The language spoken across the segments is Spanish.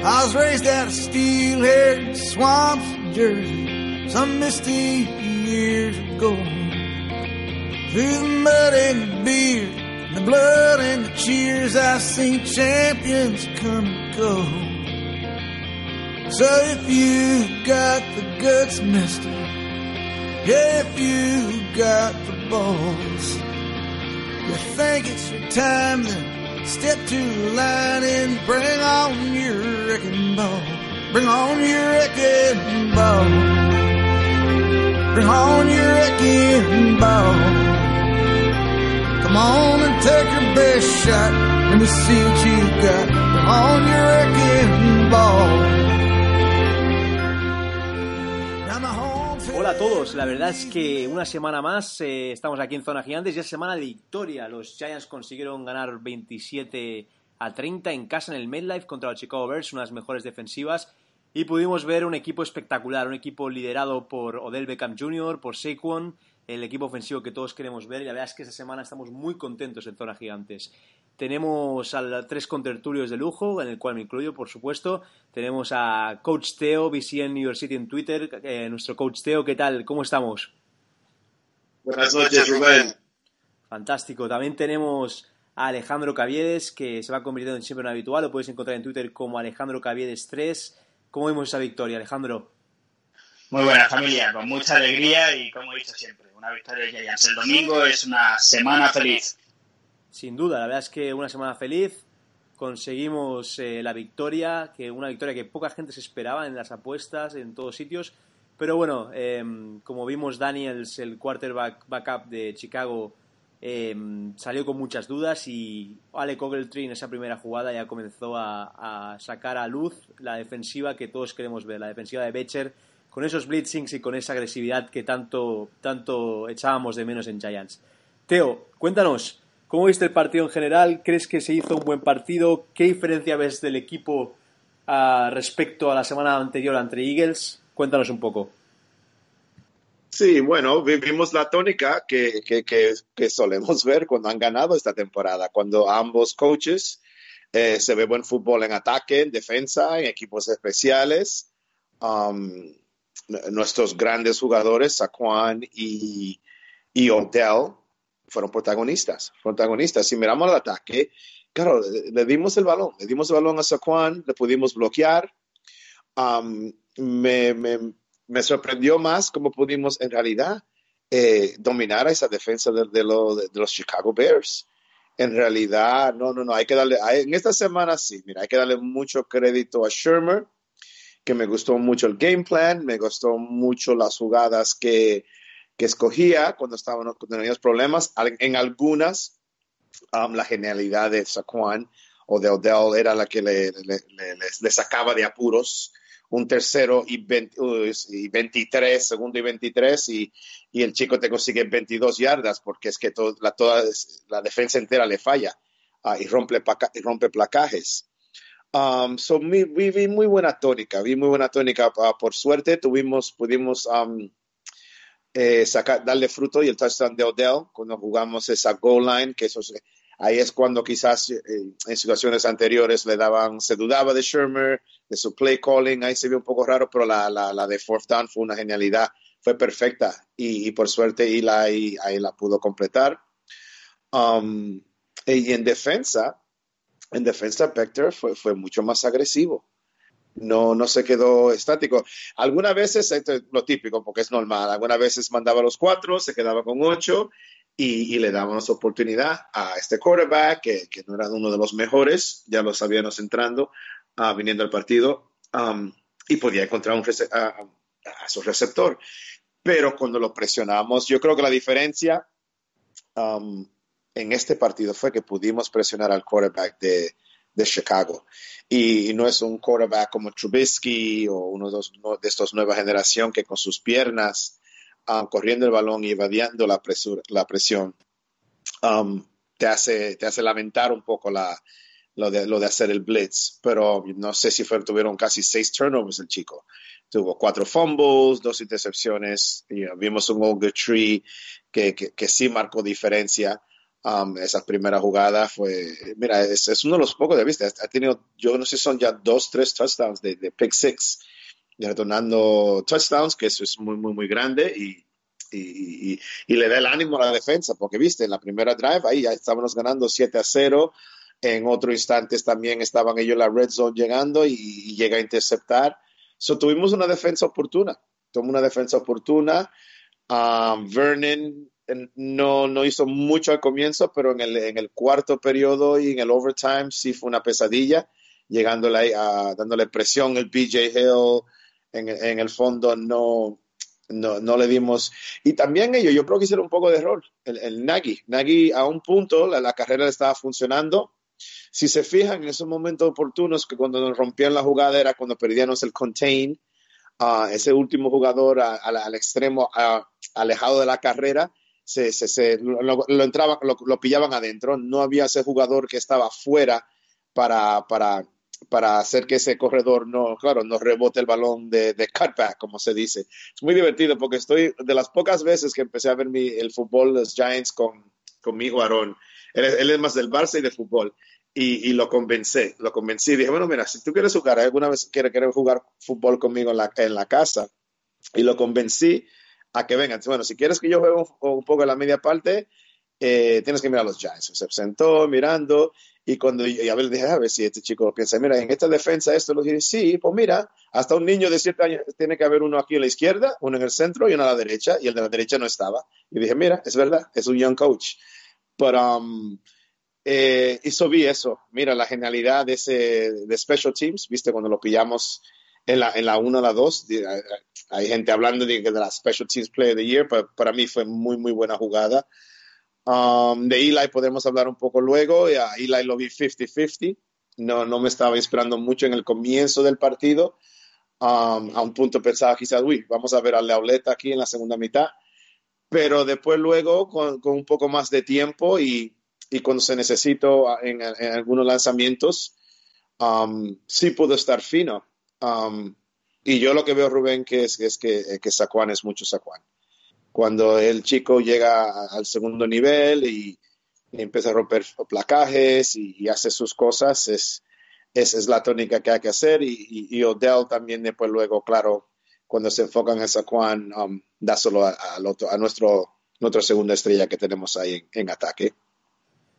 I was raised out of steel-haired swamps of Jersey some misty years ago. Through the mud and the beer, the blood and the cheers, I've seen champions come and go. So if you got the guts, mister, if you got the balls, you think it's your time, then step to the line and bring on your wrecking ball. Bring on your wrecking ball. Bring on your wrecking ball. Come on and take your best shot. Let me see what you got. Bring on your wrecking ball. A todos, la verdad es que una semana más eh, estamos aquí en Zona Gigantes y es semana de victoria. Los Giants consiguieron ganar 27 a 30 en casa en el MetLife contra los Chicago Bears, unas mejores defensivas y pudimos ver un equipo espectacular, un equipo liderado por Odell Beckham Jr., por Saquon, el equipo ofensivo que todos queremos ver y la verdad es que esta semana estamos muy contentos en Zona Gigantes. Tenemos a tres contertulios de lujo, en el cual me incluyo, por supuesto. Tenemos a Coach Teo, BCN New York City en Twitter. Eh, nuestro Coach Teo, ¿qué tal? ¿Cómo estamos? Buenas noches, Rubén. Fantástico. También tenemos a Alejandro Caviedes, que se va convirtiendo en siempre un habitual. Lo puedes encontrar en Twitter como Alejandro Caviedes 3. ¿Cómo vemos esa victoria, Alejandro? Muy buena familia, con mucha alegría y como he dicho siempre, una victoria de Giants el domingo es una semana feliz. Sin duda, la verdad es que una semana feliz. Conseguimos eh, la victoria, que una victoria que poca gente se esperaba en las apuestas, en todos sitios. Pero bueno, em, como vimos, Daniels, el quarterback backup de Chicago, em, salió con muchas dudas y Alec Ogletree en esa primera jugada ya comenzó a, a, sacar a luz la defensiva que todos queremos ver, la defensiva de Becher, con esos blitzings y con esa agresividad que tanto, tanto echábamos de menos en Giants. Teo, cuéntanos, ¿Cómo viste el partido en general? ¿Crees que se hizo un buen partido? ¿Qué diferencia ves del equipo uh, respecto a la semana anterior entre Eagles? Cuéntanos un poco. Sí, bueno, vivimos la tónica que, que, que, que, solemos ver cuando han ganado esta temporada, cuando ambos coaches eh, se ve buen fútbol en ataque, en defensa, en equipos especiales. Um, nuestros grandes jugadores, Saquon y, y Odell, fueron protagonistas, protagonistas. Si miramos el ataque, claro, le, dimos el balón, le dimos el balón a Saquon, le pudimos bloquear. Um, me, me, me, sorprendió más cómo pudimos en realidad eh, dominar a esa defensa de, de, lo, de, los Chicago Bears. En realidad, no, no, no, hay que darle, en esta semana sí, mira, hay que darle mucho crédito a Shermer, que me gustó mucho el game plan, me gustó mucho las jugadas que, que escogía cuando estábamos teníamos problemas. En algunas, um, la genialidad de Saquon o de Odell era la que le, sacaba de apuros un tercero y, 20, y 23, segundo y 23, y, y, el chico te consigue 22 yardas porque es que todo, la, toda la defensa entera le falla uh, y, rompe, y rompe placajes. Um, so, vi, vi, muy buena tónica, vi muy buena tónica. Uh, por suerte tuvimos, pudimos um, eh, sacar, darle fruto y el touchdown de Odell cuando jugamos esa goal line, que eso ahí es cuando quizás eh, en situaciones anteriores le daban, se dudaba de Shermer, de su play calling, ahí se vio un poco raro, pero la, la, la de fourth down fue una genialidad, fue perfecta y, y por suerte Eli ahí, ahí la pudo completar. Um, y en defensa, en defensa Vector fue, fue mucho más agresivo no, no se quedó estático. Algunas veces, esto es lo típico, porque es normal, algunas veces mandaba los cuatro, se quedaba con ocho y, y le dábamos oportunidad a este quarterback, que, que, no era uno de los mejores, ya lo sabíamos entrando, uh, viniendo al partido, um, y podía encontrar un a, a, su receptor. Pero cuando lo presionamos, yo creo que la diferencia um, en este partido fue que pudimos presionar al quarterback de, de Chicago. Y, y, no es un quarterback como Trubisky o uno de, los, de estos nueva generación que con sus piernas um, corriendo el balón y evadiendo la, presura, la presión um, te, hace, te hace lamentar un poco la, lo, de, lo de hacer el blitz. Pero no sé si fue, tuvieron casi seis turnovers el chico. Tuvo cuatro fumbles, dos intercepciones. Vimos un Ogletree que, que, que sí marcó diferencia. Um, esa primera jugada fue, mira, es, es, uno de los pocos de vista. Ha tenido, yo no sé, son ya dos, tres touchdowns de, de pick six, retornando touchdowns, que eso es muy, muy, muy grande y, y, y, y, le da el ánimo a la defensa, porque viste, en la primera drive ahí ya estábamos ganando 7 a 0. En otro instante también estaban ellos en la red zone llegando y, llega a interceptar. So, tuvimos una defensa oportuna, tuvimos una defensa oportuna. Um, Vernon no, no hizo mucho al comienzo, pero en el, en el cuarto periodo y en el overtime sí fue una pesadilla, llegándole a, dándole presión el BJ Hill, en, el fondo no, no, no, le dimos. Y también ellos, yo creo que hicieron un poco de error. El, el a un punto, la, la, carrera estaba funcionando. Si se fijan en esos momentos oportunos que cuando nos rompían la jugada era cuando perdíamos el contain, uh, ese último jugador al extremo alejado de la carrera, se, se, se lo, entraban, lo, lo, pillaban adentro, no había ese jugador que estaba fuera para, para, para hacer que ese corredor no, claro, no rebote el balón de, de, cutback, como se dice. Es muy divertido porque estoy de las pocas veces que empecé a ver el fútbol, los Giants con, con mi Aarón. Él, es más del Barça y del fútbol. Y, y, lo convencí, lo convencí. Dije, bueno, mira, si tú quieres jugar, alguna vez quieres, quieres jugar fútbol conmigo en la, en la casa, y lo convencí a que vengan. Bueno, si quieres que yo juegue un, poco en la media parte, eh, tienes que mirar a los Giants. Se sentó mirando y cuando y a ver, dije, a ver si este chico piensa, mira, en esta defensa esto, lo dije, sí, pues mira, hasta un niño de 7 años tiene que haber uno aquí a la izquierda, uno en el centro y uno a la derecha, y el de la derecha no estaba. Y dije, mira, es verdad, es un young coach. Pero um, eh, hizo vi eso, mira, la genialidad de ese de Special Teams, viste, cuando lo pillamos en la, en la 1 a la 2, hay gente hablando de, de la Special Teams Player of the Year, pero para mí fue muy, muy buena jugada. Um, de Eli podemos hablar un poco luego, a Eli lo vi 50-50, no, no me estaba inspirando mucho en el comienzo del partido, um, a un punto pensaba quizás, uy, vamos a ver a Leoleta aquí en la segunda mitad, pero después luego con, con un poco más de tiempo y, y cuando se necesitó en, en algunos lanzamientos, um, sí pudo estar fino. Um, y yo lo que veo, Rubén, que es, es que, que Saquon es mucho Saquon. Cuando el chico llega al segundo nivel y, y empieza a romper placajes y, y hace sus cosas, es, es, es, la tónica que hay que hacer. Y, y, Odell también después luego, claro, cuando se enfocan en Saquon, um, dáselo a, a, a, nuestro, nuestra segunda estrella que tenemos ahí en, en ataque.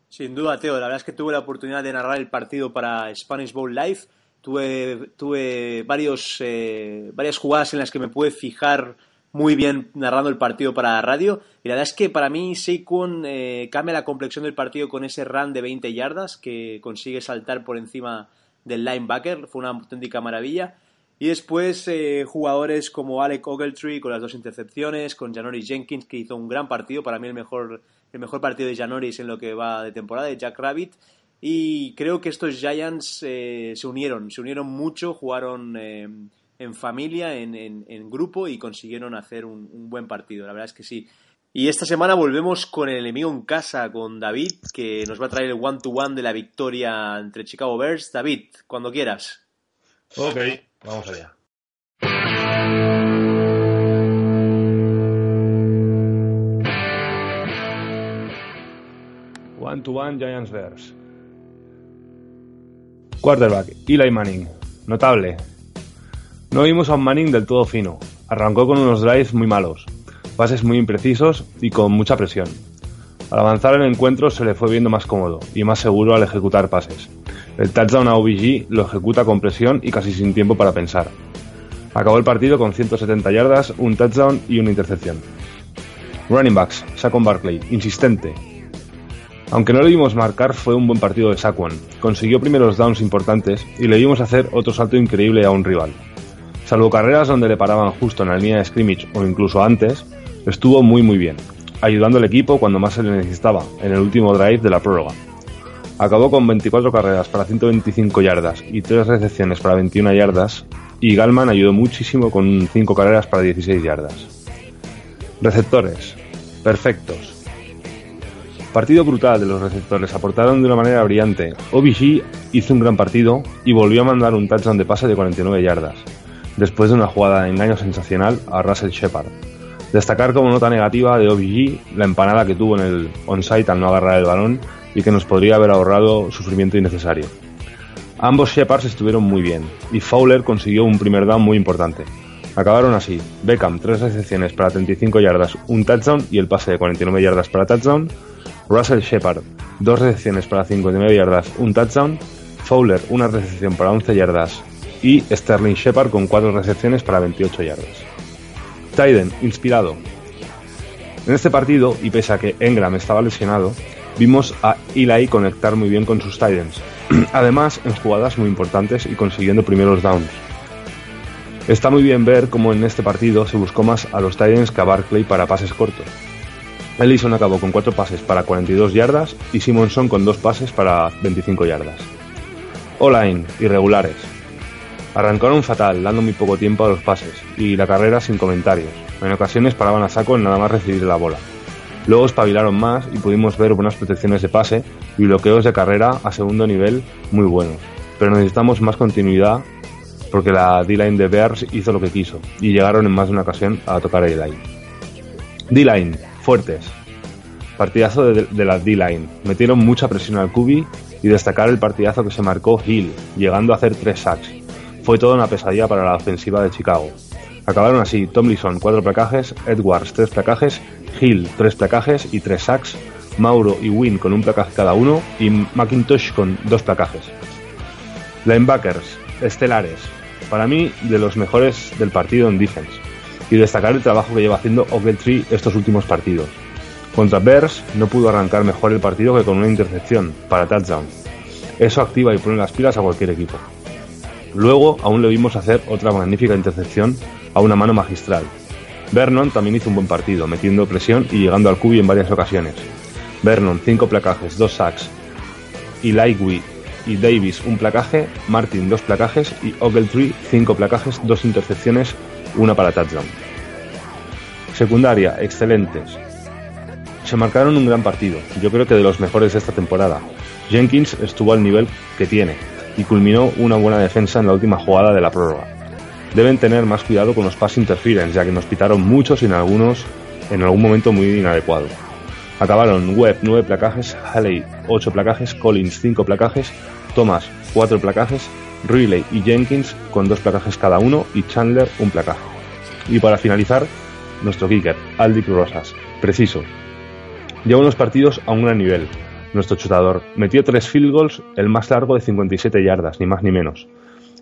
Sin duda, Teo. La verdad es que tuve la oportunidad de narrar el partido para Spanish Bowl Live tuve, tuve varios, eh, varias jugadas en las que me pude fijar muy bien narrando el partido para la radio. Y la verdad es que para mí Saquon eh, cambia la complexión del partido con ese run de 20 yardas que consigue saltar por encima del linebacker. Fue una auténtica maravilla. Y después eh, jugadores como Alec Ogletree con las dos intercepciones, con Janoris Jenkins que hizo un gran partido, para mí el mejor, el mejor partido de Janoris en lo que va de temporada, de Jack Rabbit. Y creo que estos Giants eh, se unieron, se unieron mucho, jugaron eh, en familia, en, en, grupo y consiguieron hacer un, un, buen partido. La verdad es que sí. Y esta semana volvemos con el enemigo en casa, con David, que nos va a traer el one-to-one -one de la victoria entre Chicago Bears. David, cuando quieras. Ok, vamos allá. One-to-one -one Giants Bears. Quarterback, Eli Manning. Notable. No vimos a un Manning del todo fino. Arrancó con unos drives muy malos, pases muy imprecisos y con mucha presión. Al avanzar el encuentro se le fue viendo más cómodo y más seguro al ejecutar pases. El touchdown a OBG lo ejecuta con presión y casi sin tiempo para pensar. Acabó el partido con 170 yardas, un touchdown y una intercepción. Running backs, Saquon Barkley, insistente, aunque no le vimos marcar, fue un buen partido de Saquon. Consiguió primeros downs importantes y le vimos hacer otro salto increíble a un rival. Salvo carreras donde le paraban justo en la línea de scrimmage o incluso antes, estuvo muy muy bien, ayudando al equipo cuando más se le necesitaba, en el último drive de la prórroga. Acabó con 24 carreras para 125 yardas y 3 recepciones para 21 yardas, y Galman ayudó muchísimo con 5 carreras para 16 yardas. Receptores. Perfectos. Partido brutal de los receptores, aportaron de una manera brillante. OBG hizo un gran partido y volvió a mandar un touchdown de pase de 49 yardas, después de una jugada de engaño sensacional a Russell Shepard. Destacar como nota negativa de OBG la empanada que tuvo en el onside al no agarrar el balón y que nos podría haber ahorrado sufrimiento innecesario. Ambos Shepards estuvieron muy bien y Fowler consiguió un primer down muy importante. Acabaron así, Beckham 3 recepciones para 35 yardas, un touchdown y el pase de 49 yardas para touchdown, Russell Shepard 2 recepciones para 59 yardas, un touchdown, Fowler una recepción para 11 yardas y Sterling Shepard con 4 recepciones para 28 yardas. Tyden, inspirado. En este partido, y pese a que Engram estaba lesionado, vimos a Eli conectar muy bien con sus Titans, además en jugadas muy importantes y consiguiendo primeros downs. Está muy bien ver cómo en este partido se buscó más a los Titans que a Barclay para pases cortos. Ellison acabó con 4 pases para 42 yardas y Simonson con 2 pases para 25 yardas. O-line, irregulares. Arrancaron fatal, dando muy poco tiempo a los pases, y la carrera sin comentarios. En ocasiones paraban a saco en nada más recibir la bola. Luego espabilaron más y pudimos ver buenas protecciones de pase y bloqueos de carrera a segundo nivel muy buenos. Pero necesitamos más continuidad porque la D-line de Bears hizo lo que quiso y llegaron en más de una ocasión a tocar el line. D-line, fuertes. Partidazo de, la D-line. Metieron mucha presión al QB y destacar el partidazo que se marcó Hill, llegando a hacer tres sacks fue toda una pesadilla para la ofensiva de Chicago. Acabaron así Tomlinson 4 placajes, Edwards 3 placajes, Hill 3 placajes y 3 sacks, Mauro y Wynn con un placaje cada uno y McIntosh con 2 placajes. Linebackers, estelares, para mí de los mejores del partido en defense, y destacar el trabajo que lleva haciendo Ogletree estos últimos partidos. Contra Bears no pudo arrancar mejor el partido que con una intercepción para touchdown. Eso activa y pone las pilas a cualquier equipo. Luego aún le vimos hacer otra magnífica intercepción a una mano magistral. Vernon también hizo un buen partido, metiendo presión y llegando al cubi en varias ocasiones. Vernon, 5 placajes, 2 sacks. Y Lightwee y Davis, un placaje. Martin, 2 placajes. Y Ogletree, 5 placajes, 2 intercepciones, una para touchdown. Secundaria, excelentes. Se marcaron un gran partido, yo creo que de los mejores de esta temporada. Jenkins estuvo al nivel que tiene, y culminó una buena defensa en la última jugada de la prórroga. Deben tener más cuidado con los pass interference, ya que nos pitaron muchos y en algunos en algún momento muy inadecuado. Acabaron Webb 9 placajes, Haley 8 placajes, Collins 5 placajes, Thomas 4 placajes, Riley y Jenkins con 2 placajes cada uno y Chandler un placaje. Y para finalizar, nuestro kicker, Aldi Rosas, preciso. Lleva unos partidos a un gran nivel, nuestro chutador. Metió tres field goals, el más largo de 57 yardas, ni más ni menos.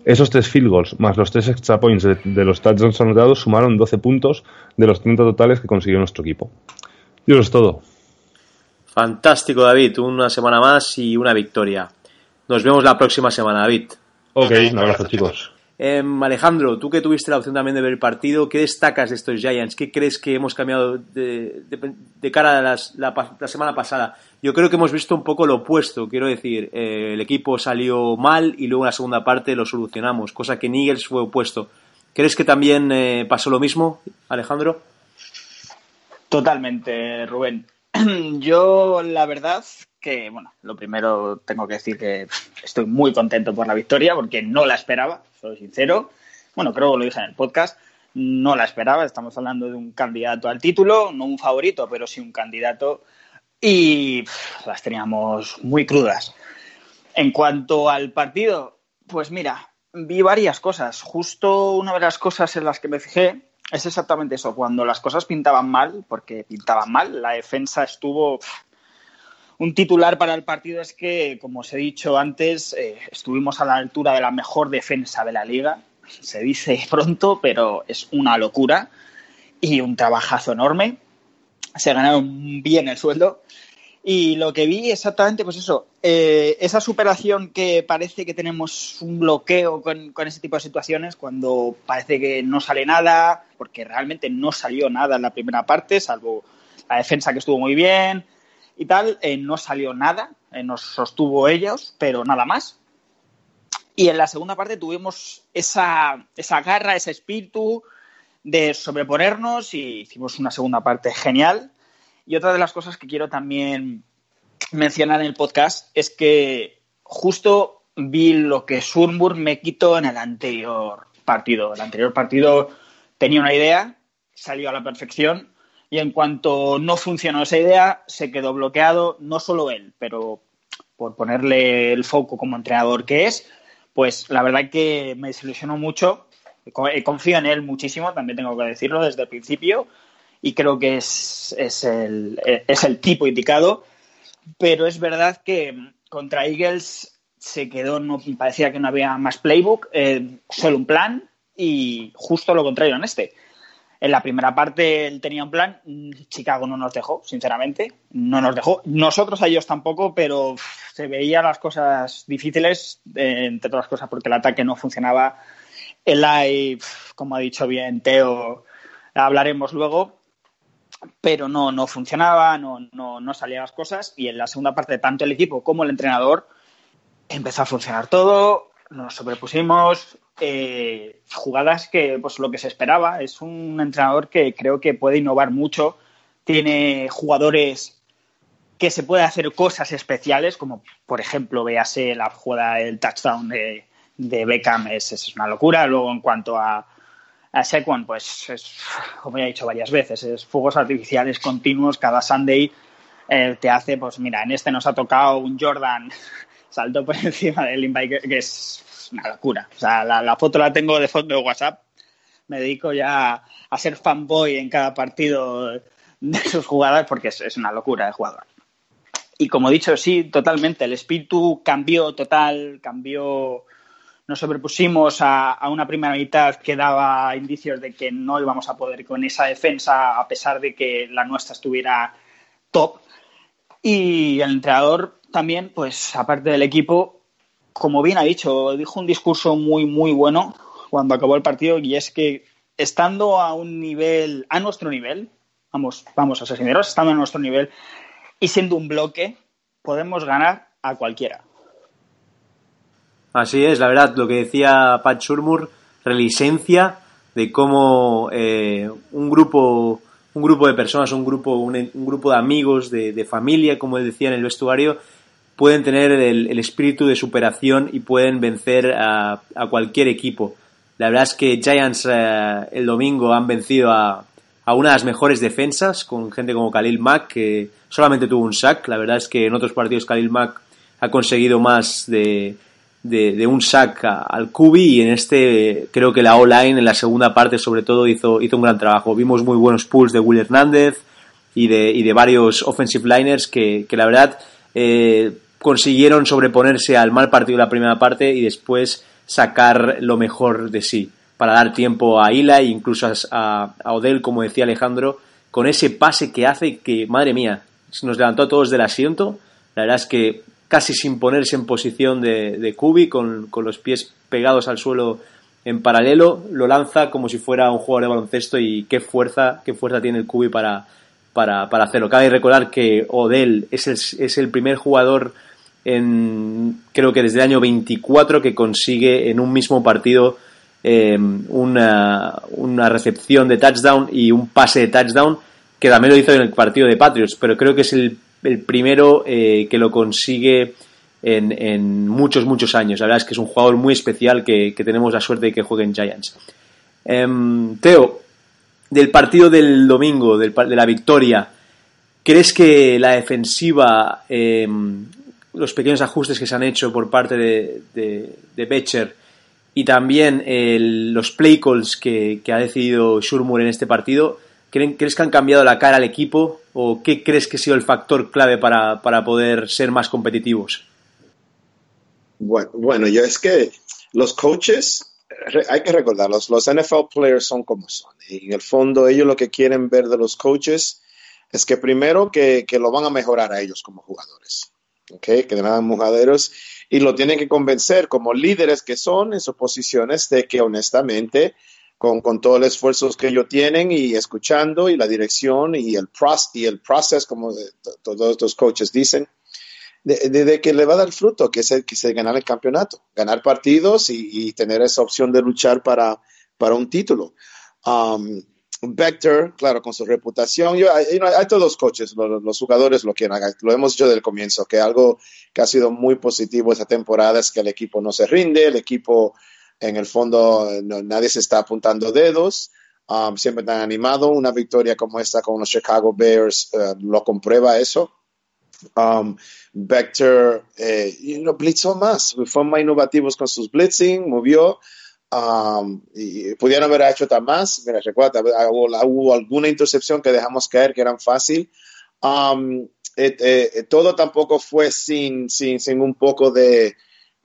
Esos tres field goals, más los tres extra points de, los touchdowns anotados, sumaron 12 puntos de los 30 totales que consiguió nuestro equipo. Y eso es todo. Fantástico, David. Una semana más y una victoria. Nos vemos la próxima semana, David. Ok, un abrazo, chicos. Em, Alejandro, tú que tuviste la opción también de ver el partido, ¿qué destacas de estos Giants? ¿Qué crees que hemos cambiado de, cara a la, semana pasada? Yo creo que hemos visto un poco lo opuesto, quiero decir, eh, el equipo salió mal y luego en la segunda parte lo solucionamos, cosa que Eagles fue opuesto. ¿Crees que también eh, pasó lo mismo, Alejandro? Totalmente, Rubén. Yo, la verdad, que, bueno, lo primero tengo que decir que estoy muy contento por la victoria porque no la esperaba, soy sincero. Bueno, creo que lo dije en el podcast, no la esperaba. Estamos hablando de un candidato al título, no un favorito, pero sí un candidato. Y las teníamos muy crudas. En cuanto al partido, pues mira, vi varias cosas. Justo una de las cosas en las que me fijé es exactamente eso. Cuando las cosas pintaban mal, porque pintaban mal, la defensa estuvo un titular para el partido es que, como os he dicho antes, eh, estuvimos a la altura de la mejor defensa de la liga. Se dice pronto, pero es una locura y un trabajazo enorme. Se ganaron bien el sueldo. Y lo que vi exactamente, pues eso, eh, esa superación que parece que tenemos un bloqueo con, con, ese tipo de situaciones, cuando parece que no sale nada, porque realmente no salió nada en la primera parte, salvo la defensa que estuvo muy bien, y tal, eh, no salió nada, eh, nos sostuvo ellos, pero nada más. Y en la segunda parte tuvimos esa, esa garra, ese espíritu de sobreponernos y hicimos una segunda parte genial. Y otra de las cosas que quiero también mencionar en el podcast es que justo vi lo que Schurmburg me quitó en el anterior partido. El anterior partido tenía una idea, salió a la perfección y en cuanto no funcionó esa idea, se quedó bloqueado, no solo él, pero por ponerle el foco como entrenador que es, pues la verdad que me desilusionó mucho. Confío en él muchísimo, también tengo que decirlo desde el principio, y creo que es, es, el, es el tipo indicado, pero es verdad que contra Eagles se quedó, no parecía que no había más playbook, eh, solo un plan y justo lo contrario en este. En la primera parte él tenía un plan, Chicago no nos dejó, sinceramente, no nos dejó. Nosotros a ellos tampoco, pero se veían las cosas difíciles, eh, entre otras cosas porque el ataque no funcionaba. El live, como ha dicho bien Teo, hablaremos luego, pero no, no funcionaba, no, no, no salían las cosas. Y en la segunda parte, tanto el equipo como el entrenador empezó a funcionar todo, nos sobrepusimos, eh, jugadas que, pues lo que se esperaba. Es un entrenador que creo que puede innovar mucho. Tiene jugadores que se puede hacer cosas especiales, como por ejemplo, véase la jugada del touchdown de, de Beckham, es, es, una locura. Luego, en cuanto a, a Sequan, pues es, como ya he dicho varias veces, es fuegos artificiales continuos. Cada Sunday eh, te hace, pues mira, en este nos ha tocado un Jordan saltó por encima del invite, que es una locura. O sea, la, foto la tengo de fondo de WhatsApp. Me dedico ya a ser fanboy en cada partido de sus jugadas porque es, una locura de jugador. Y como he dicho, sí, totalmente. El espíritu cambió total, cambió. Nos sobrepusimos a, a, una primera mitad que daba indicios de que no íbamos a poder con esa defensa, a pesar de que la nuestra estuviera top. Y el entrenador también, pues aparte del equipo, como bien ha dicho, dijo un discurso muy, muy bueno cuando acabó el partido y es que estando a un nivel, a nuestro nivel, vamos, vamos a ser sinceros, estando a nuestro nivel y siendo un bloque, podemos ganar a cualquiera. Así es, la verdad, lo que decía Pat Shurmur, relicencia de cómo eh, un grupo un grupo de personas, un grupo, un, grupo de amigos, de, familia, como decía en el vestuario, pueden tener el, el espíritu de superación y pueden vencer a, a, cualquier equipo. La verdad es que Giants eh, el domingo han vencido a, a, una de las mejores defensas, con gente como Khalil Mack, que solamente tuvo un sack. La verdad es que en otros partidos Khalil Mack ha conseguido más de, de, un sack al Kubi y en este creo que la O-line en la segunda parte sobre todo hizo, hizo un gran trabajo. Vimos muy buenos pulls de Will Hernández y de, y de varios offensive liners que, que la verdad eh, consiguieron sobreponerse al mal partido de la primera parte y después sacar lo mejor de sí para dar tiempo a Ila e incluso a, a Odell, como decía Alejandro, con ese pase que hace que, madre mía, nos levantó a todos del asiento. La verdad es que casi sin ponerse en posición de, de Kubi, con, con, los pies pegados al suelo en paralelo, lo lanza como si fuera un jugador de baloncesto y qué fuerza, qué fuerza tiene el Kubi para, para, para hacerlo. Cabe recordar que Odell es el, es el primer jugador en, creo que desde el año 24 que consigue en un mismo partido eh, una, una, recepción de touchdown y un pase de touchdown que también lo hizo en el partido de Patriots, pero creo que es el, el primero eh, que lo consigue en, muchos, muchos años. La verdad es que es un jugador muy especial que, que tenemos la suerte de que juegue en Giants. Eh, Teo, del partido del domingo, de la victoria, ¿crees que la defensiva eh, los pequeños ajustes que se han hecho por parte de, Becher y también los play calls que, que, ha decidido Shurmur en este partido, ¿crees que han cambiado la cara al equipo o qué crees que ha sido el factor clave para, para poder ser más competitivos? Bueno, yo es que los coaches, hay que recordarlos, los NFL players son como son. Y en el fondo ellos lo que quieren ver de los coaches es que primero que, que lo van a mejorar a ellos como jugadores okay, que eran mujaderos, y lo tienen que convencer como líderes que son en sus posiciones de que honestamente, con, con todo el esfuerzo que ellos tienen y escuchando y la dirección y el, pros, y el process, como todos estos coaches dicen, de, de, de, que le va a dar fruto, que es el, que se ganar el campeonato, ganar partidos y, y tener esa opción de luchar para, para un título. Um, Vector, claro, con su reputación. Yo, hay, hay, todos coches, los, los, jugadores lo quieren. Lo hemos dicho desde el comienzo, que algo que ha sido muy positivo esta temporada es que el equipo no se rinde, el equipo, en el fondo, no, nadie se está apuntando dedos. um, siempre tan animado. Una victoria como esta con los Chicago Bears uh, lo comprueba eso. Um, Vector eh, blitzó más, fue más innovativos con sus blitzing, movió. Um, y pudieron haber hecho tan más. Mira, recuerda, hubo, alguna intercepción que dejamos caer que eran fácil. Um, eh, eh, todo tampoco fue sin, sin, sin un poco de,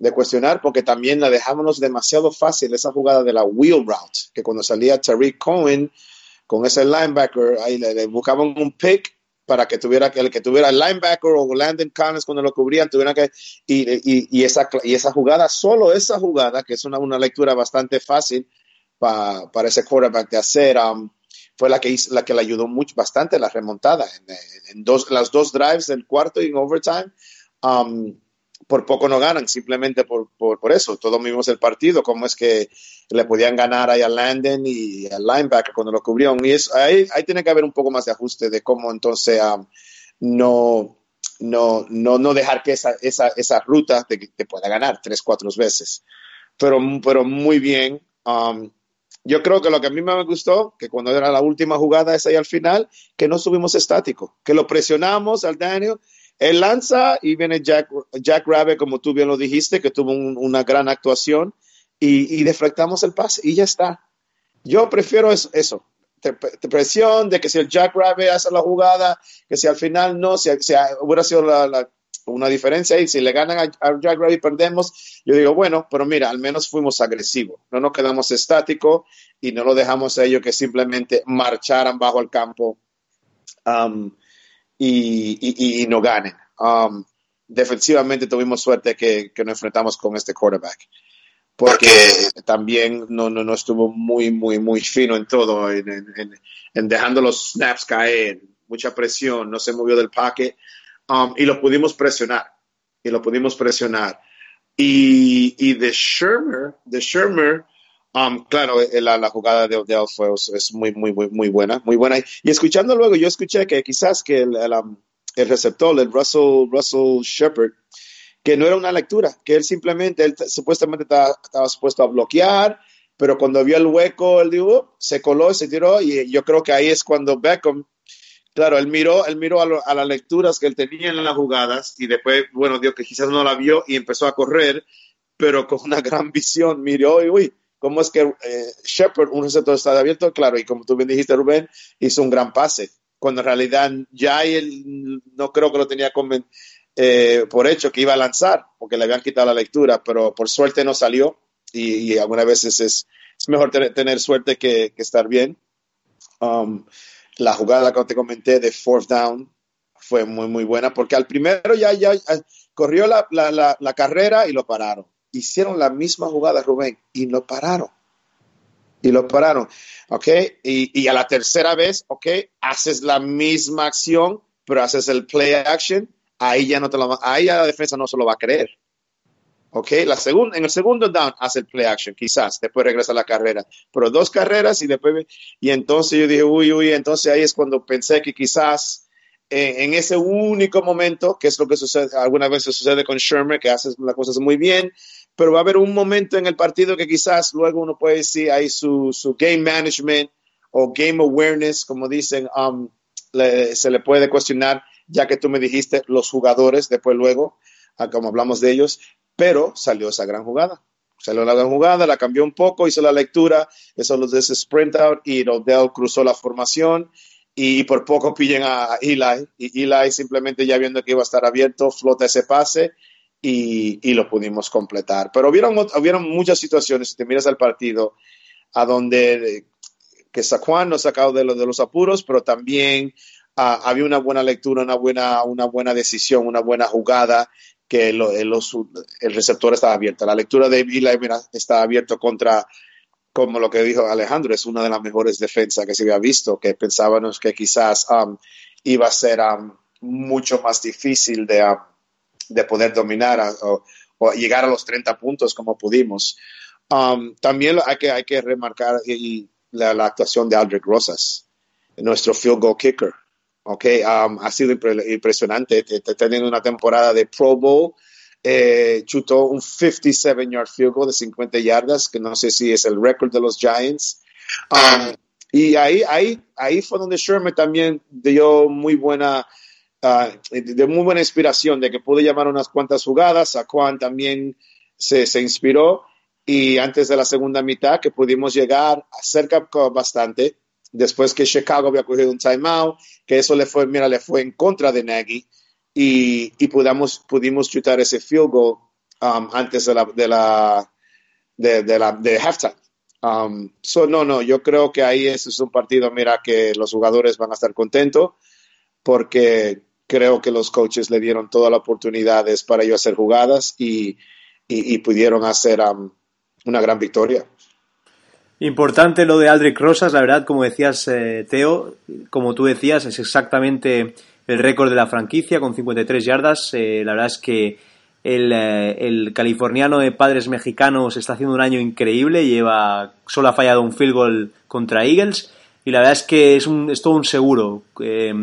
de, cuestionar, porque también la dejamos demasiado fácil esa jugada de la wheel route, que cuando salía Tariq Cohen con ese linebacker, ahí le buscaban un pick para que tuviera el que tuviera el linebacker o Landon Collins cuando lo cubrían tuviera que y, y, esa y esa jugada solo esa jugada que es una, una lectura bastante fácil para ese quarterback de hacer um, fue la que hizo, la que le ayudó mucho bastante la remontada en, en, dos las dos drives del cuarto y en overtime um, por poco no ganan, simplemente por, por, eso. Todos vimos el partido, cómo es que le podían ganar ahí a Landon y al linebacker cuando lo cubrieron. Y eso, ahí, ahí tiene que haber un poco más de ajuste de cómo entonces um, no, no, no, no dejar que esa, esa, esa ruta te, te, pueda ganar tres, cuatro veces. Pero, pero muy bien. Um, yo creo que lo que a mí me gustó, que cuando era la última jugada esa ahí al final, que no subimos estático, que lo presionamos al Daniel él lanza y viene Jack, Jack Rabbit, como tú bien lo dijiste, que tuvo una gran actuación y, deflectamos el pase y ya está. Yo prefiero eso, eso presión de que si el Jack Rabbit hace la jugada, que si al final no, si, hubiera sido una diferencia y si le ganan a, Jack Rabbit perdemos, yo digo, bueno, pero mira, al menos fuimos agresivos, no nos quedamos estáticos y no lo dejamos a ellos que simplemente marcharan bajo el campo. Um, y, no ganen. Um, defensivamente tuvimos suerte que, nos enfrentamos con este quarterback, porque también no, no, no, estuvo muy, muy, muy fino en todo, en, dejando los snaps caer, mucha presión, no se movió del paque um, y lo pudimos presionar, y lo pudimos presionar. Y, y de Shermer, de Shermer, Um, claro, eh, la, jugada de Odell fue, es muy, muy, muy, muy buena, muy buena. Y escuchando luego, yo escuché que quizás que el, el, um, receptor, el Russell, Russell Shepard, que no era una lectura, que él simplemente, él supuestamente estaba, estaba, supuesto a bloquear, pero cuando vio el hueco, él dijo, se coló se tiró, y yo creo que ahí es cuando Beckham, claro, él miró, él miró a, las lecturas que él tenía en las jugadas, y después, bueno, dijo que quizás no la vio y empezó a correr, pero con una gran visión, miró y, uy, cómo es que eh, Shepard, un receptor está abierto, claro, y como tú bien dijiste, Rubén, hizo un gran pase, cuando en realidad ya él no creo que lo tenía eh, por hecho que iba a lanzar, porque le habían quitado la lectura, pero por suerte no salió, y, algunas veces es, mejor tener, suerte que, estar bien. Um, la jugada que te comenté de fourth down fue muy, muy buena, porque al primero ya, ya corrió la, la carrera y lo pararon hicieron la misma jugada, Rubén, y lo pararon. Y lo pararon, ¿ok? Y, a la tercera vez, ¿ok? Haces la misma acción, pero haces el play action, ahí ya no te lo ahí ya la defensa no se lo va a creer. ¿ok? La segunda, en el segundo down hace el play action, quizás, después regresa a la carrera, pero dos carreras y después, y entonces yo dije, uy, uy, entonces ahí es cuando pensé que quizás en ese único momento, que es lo que sucede, algunas veces sucede con Shermer, que hace las cosas muy bien, pero va a haber un momento en el partido que quizás luego uno puede decir hay su, su game management o game awareness, como dicen, um, se le puede cuestionar, ya que tú me dijiste los jugadores, después luego, ah, como hablamos de ellos, pero salió esa gran jugada. Salió la gran jugada, la cambió un poco, hizo la lectura, eso los de ese sprint out y Rodell cruzó la formación y por poco pillen a Eli y Eli simplemente ya viendo que iba a estar abierto, flota ese pase y, lo pudimos completar. Pero hubieron, hubieron muchas situaciones, si te miras al partido, a donde que Saquon nos sacado de, de los apuros, pero también ah, había una buena lectura, una buena, una buena decisión, una buena jugada, que el, el receptor estaba abierto. La lectura de Eli estaba abierto contra, como lo que dijo Alejandro, es una de las mejores defensas que se había visto, que pensábamos que quizás um, iba a ser um, mucho más difícil de, um, de poder dominar o, llegar a los 30 puntos como pudimos. Um, también hay que, hay que remarcar la, actuación de Aldrich Rosas, nuestro field goal kicker. Okay, um, ha sido impresionante, teniendo una temporada de Pro Bowl, eh, chutó un 57 yard field goal de 50 yardas, que no sé si es el récord de los Giants. Um, Y ahí, ahí, ahí fue donde Sherman también dio muy buena, uh, de muy buena inspiración, de que pudo llamar unas cuantas jugadas. A Juan también se, se inspiró. Y antes de la segunda mitad, que pudimos llegar cerca bastante, después que Chicago había cogido un timeout, que eso le fue, mira, le fue en contra de Nagy, y, y pudimos, pudimos chutar ese field goal um, antes de la, de la, de, de la, de halftime. Um, so, no, no, yo creo que ahí es un partido, mira, que los jugadores van a estar contentos porque creo que los coaches le dieron todas las oportunidades para ellos hacer jugadas y, y, y pudieron hacer um, una gran victoria. Importante lo de Aldrich Rosas, la verdad, como decías, eh, Teo, como tú decías, es exactamente el récord de la franquicia con 53 yardas. Eh, la verdad es que el, eh, el, californiano de padres mexicanos está haciendo un año increíble, lleva solo ha fallado un field goal contra Eagles y la verdad es que es, un, es todo un seguro. Eh,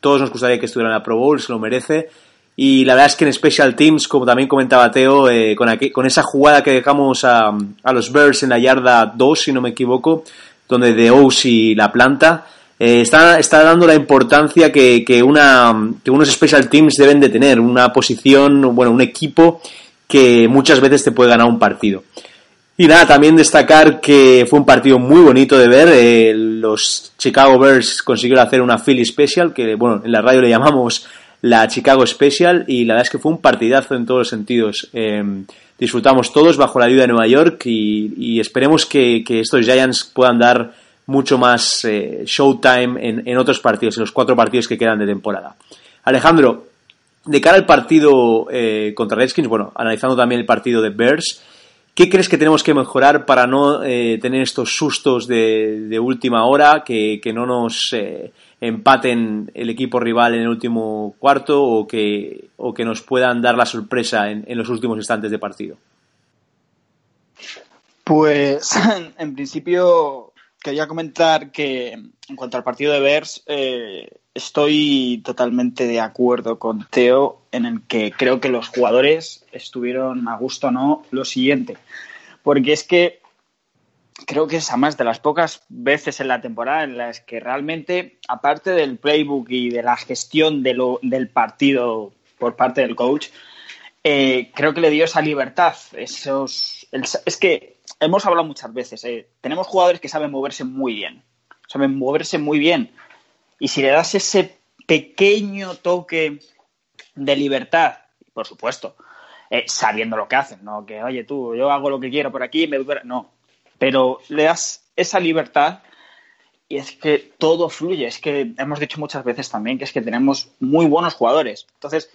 todos nos gustaría que estuviera en la Pro Bowl, se lo merece. Y la verdad es que en Special Teams, como también comentaba Teo, eh, con, esa jugada que dejamos a, a, los Bears en la yarda 2, si no me equivoco, donde De Ousi la planta, eh, está, está, dando la importancia que, que, una, que unos special teams deben de tener, una posición, bueno, un equipo que muchas veces te puede ganar un partido. Y nada, también destacar que fue un partido muy bonito de ver. Eh, los Chicago Bears consiguieron hacer una Philly Special, que bueno, en la radio le llamamos la Chicago Special, y la verdad es que fue un partidazo en todos los sentidos. Eh, disfrutamos todos bajo la ayuda de Nueva York y, y esperemos que, que estos Giants puedan dar mucho más eh, showtime en, en, otros partidos, en los cuatro partidos que quedan de temporada. Alejandro, de cara al partido eh, contra Redskins, bueno, analizando también el partido de Bears, ¿qué crees que tenemos que mejorar para no eh, tener estos sustos de, última hora, que, no nos eh, empaten el equipo rival en el último cuarto o que, nos puedan dar la sorpresa en los últimos instantes de partido? Pues en principio quería comentar que en cuanto al partido de Bears, eh, estoy totalmente de acuerdo con Teo en el que creo que los jugadores estuvieron a gusto o no lo siguiente. Porque es que creo que es a más de las pocas veces en la temporada en las que realmente, aparte del playbook y de la gestión del partido por parte del coach, eh, creo que le dio esa libertad. Esos, el, es que hemos hablado muchas veces, eh, tenemos jugadores que saben moverse muy bien, saben moverse muy bien. Y si le das ese pequeño toque de libertad, por supuesto, eh, sabiendo lo que hacen, no que, oye, tú, yo hago lo que quiero por aquí, me. No, pero le das esa libertad y es que todo fluye. Es que hemos dicho muchas veces también que es que tenemos muy buenos jugadores. Entonces,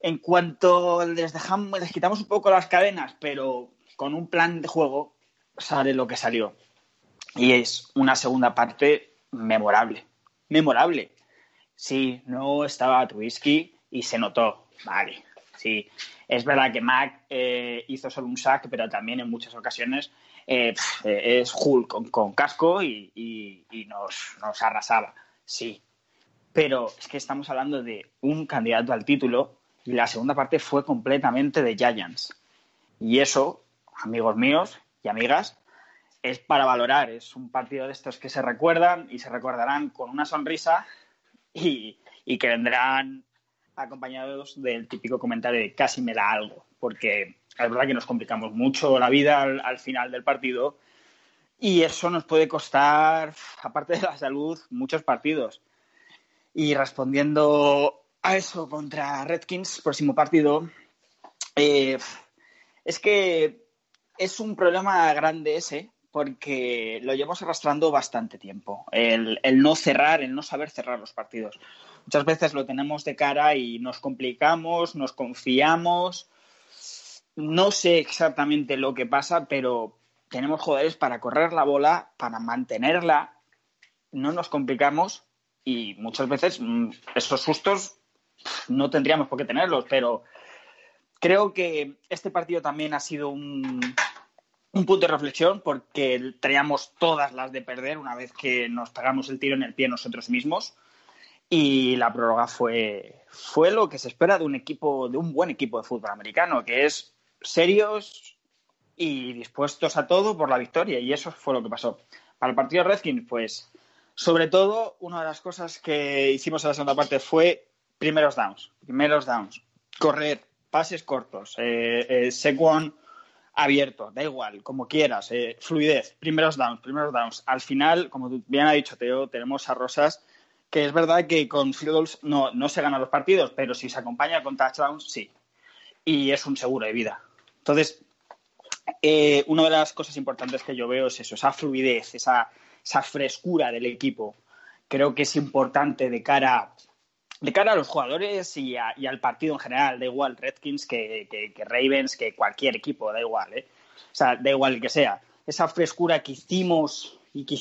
en cuanto les dejamos, les quitamos un poco las cadenas, pero con un plan de juego sale lo que salió. Y es una segunda parte memorable. Memorable. Sí, no estaba Trubisky y se notó. Vale. Sí, es verdad que Mac eh, hizo solo un sack, pero también en muchas ocasiones eh, es Hulk con, casco y, nos arrasaba. Sí. Pero es que estamos hablando de un candidato al título y la segunda parte fue completamente de Giants. Y eso amigos míos y amigas, es para valorar. Es un partido de estos que se recuerdan y se recordarán con una sonrisa y, que vendrán acompañados del típico comentario de casi me da algo, porque es verdad que nos complicamos mucho la vida al, al, final del partido y eso nos puede costar, aparte de la salud, muchos partidos. Y respondiendo a eso contra Redskins, próximo partido, eh, es que es un problema grande ese, porque lo llevamos arrastrando bastante tiempo. El, no cerrar, el no saber cerrar los partidos. Muchas veces lo tenemos de cara y nos complicamos, nos confiamos. No sé exactamente lo que pasa, pero tenemos jugadores para correr la bola, para mantenerla. No nos complicamos y muchas veces mm, esos sustos no tendríamos por qué tenerlos, pero Creo que este partido también ha sido un, un punto de reflexión porque traíamos todas las de perder una vez que nos pegamos el tiro en el pie nosotros mismos. Y la prórroga fue, fue lo que se espera de un equipo, de un buen equipo de fútbol americano, que es serios y dispuestos a todo por la victoria. Y eso fue lo que pasó. Para el partido de Redskins, pues sobre todo, una de las cosas que hicimos en la segunda parte fue primeros downs, primeros downs, correr, pases cortos, eh, eh abierto, da igual, como quieras, eh, fluidez, primeros downs, primeros downs. Al final, como bien ha dicho Teo, tenemos a Rosas, que es verdad que con field goals no, no se ganan los partidos, pero si se acompaña con touchdowns, sí. Y es un seguro de vida. Entonces, eh, una de las cosas importantes que yo veo es eso, esa fluidez, esa, esa frescura del equipo. Creo que es importante de cara, de cara a los jugadores y, al partido en general. Da igual Redskins que, Ravens, que cualquier equipo, da igual. ¿eh? O sea, da igual el que sea. Esa frescura que hicimos y que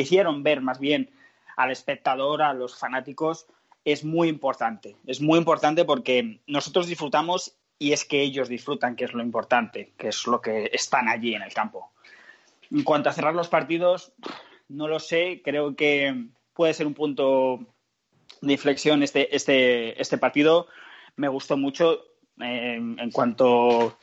hicieron, ver más bien al espectador, a los fanáticos, es muy importante. Es muy importante porque nosotros disfrutamos y es que ellos disfrutan, que es lo importante, que es lo que están allí en el campo. En cuanto a cerrar los partidos, no lo sé, creo que puede ser un punto de inflexión este, este, este partido. Me gustó mucho eh, en cuanto a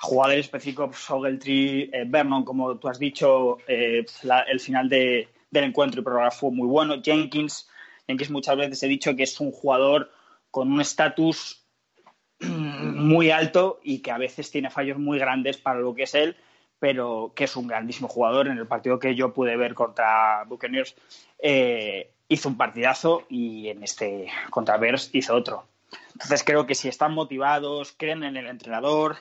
jugadores específicos, Ogletree, eh, Vernon, como tú has dicho, eh, el final del encuentro y programa fue muy bueno. Jenkins, Jenkins muchas veces he dicho que es un jugador con un estatus muy alto y que a veces tiene fallos muy grandes para lo que es él pero que es un grandísimo jugador. En el partido que yo pude ver contra Buccaneers eh, hizo un partidazo y en este contra hizo otro. Entonces creo que si están motivados, creen en el entrenador,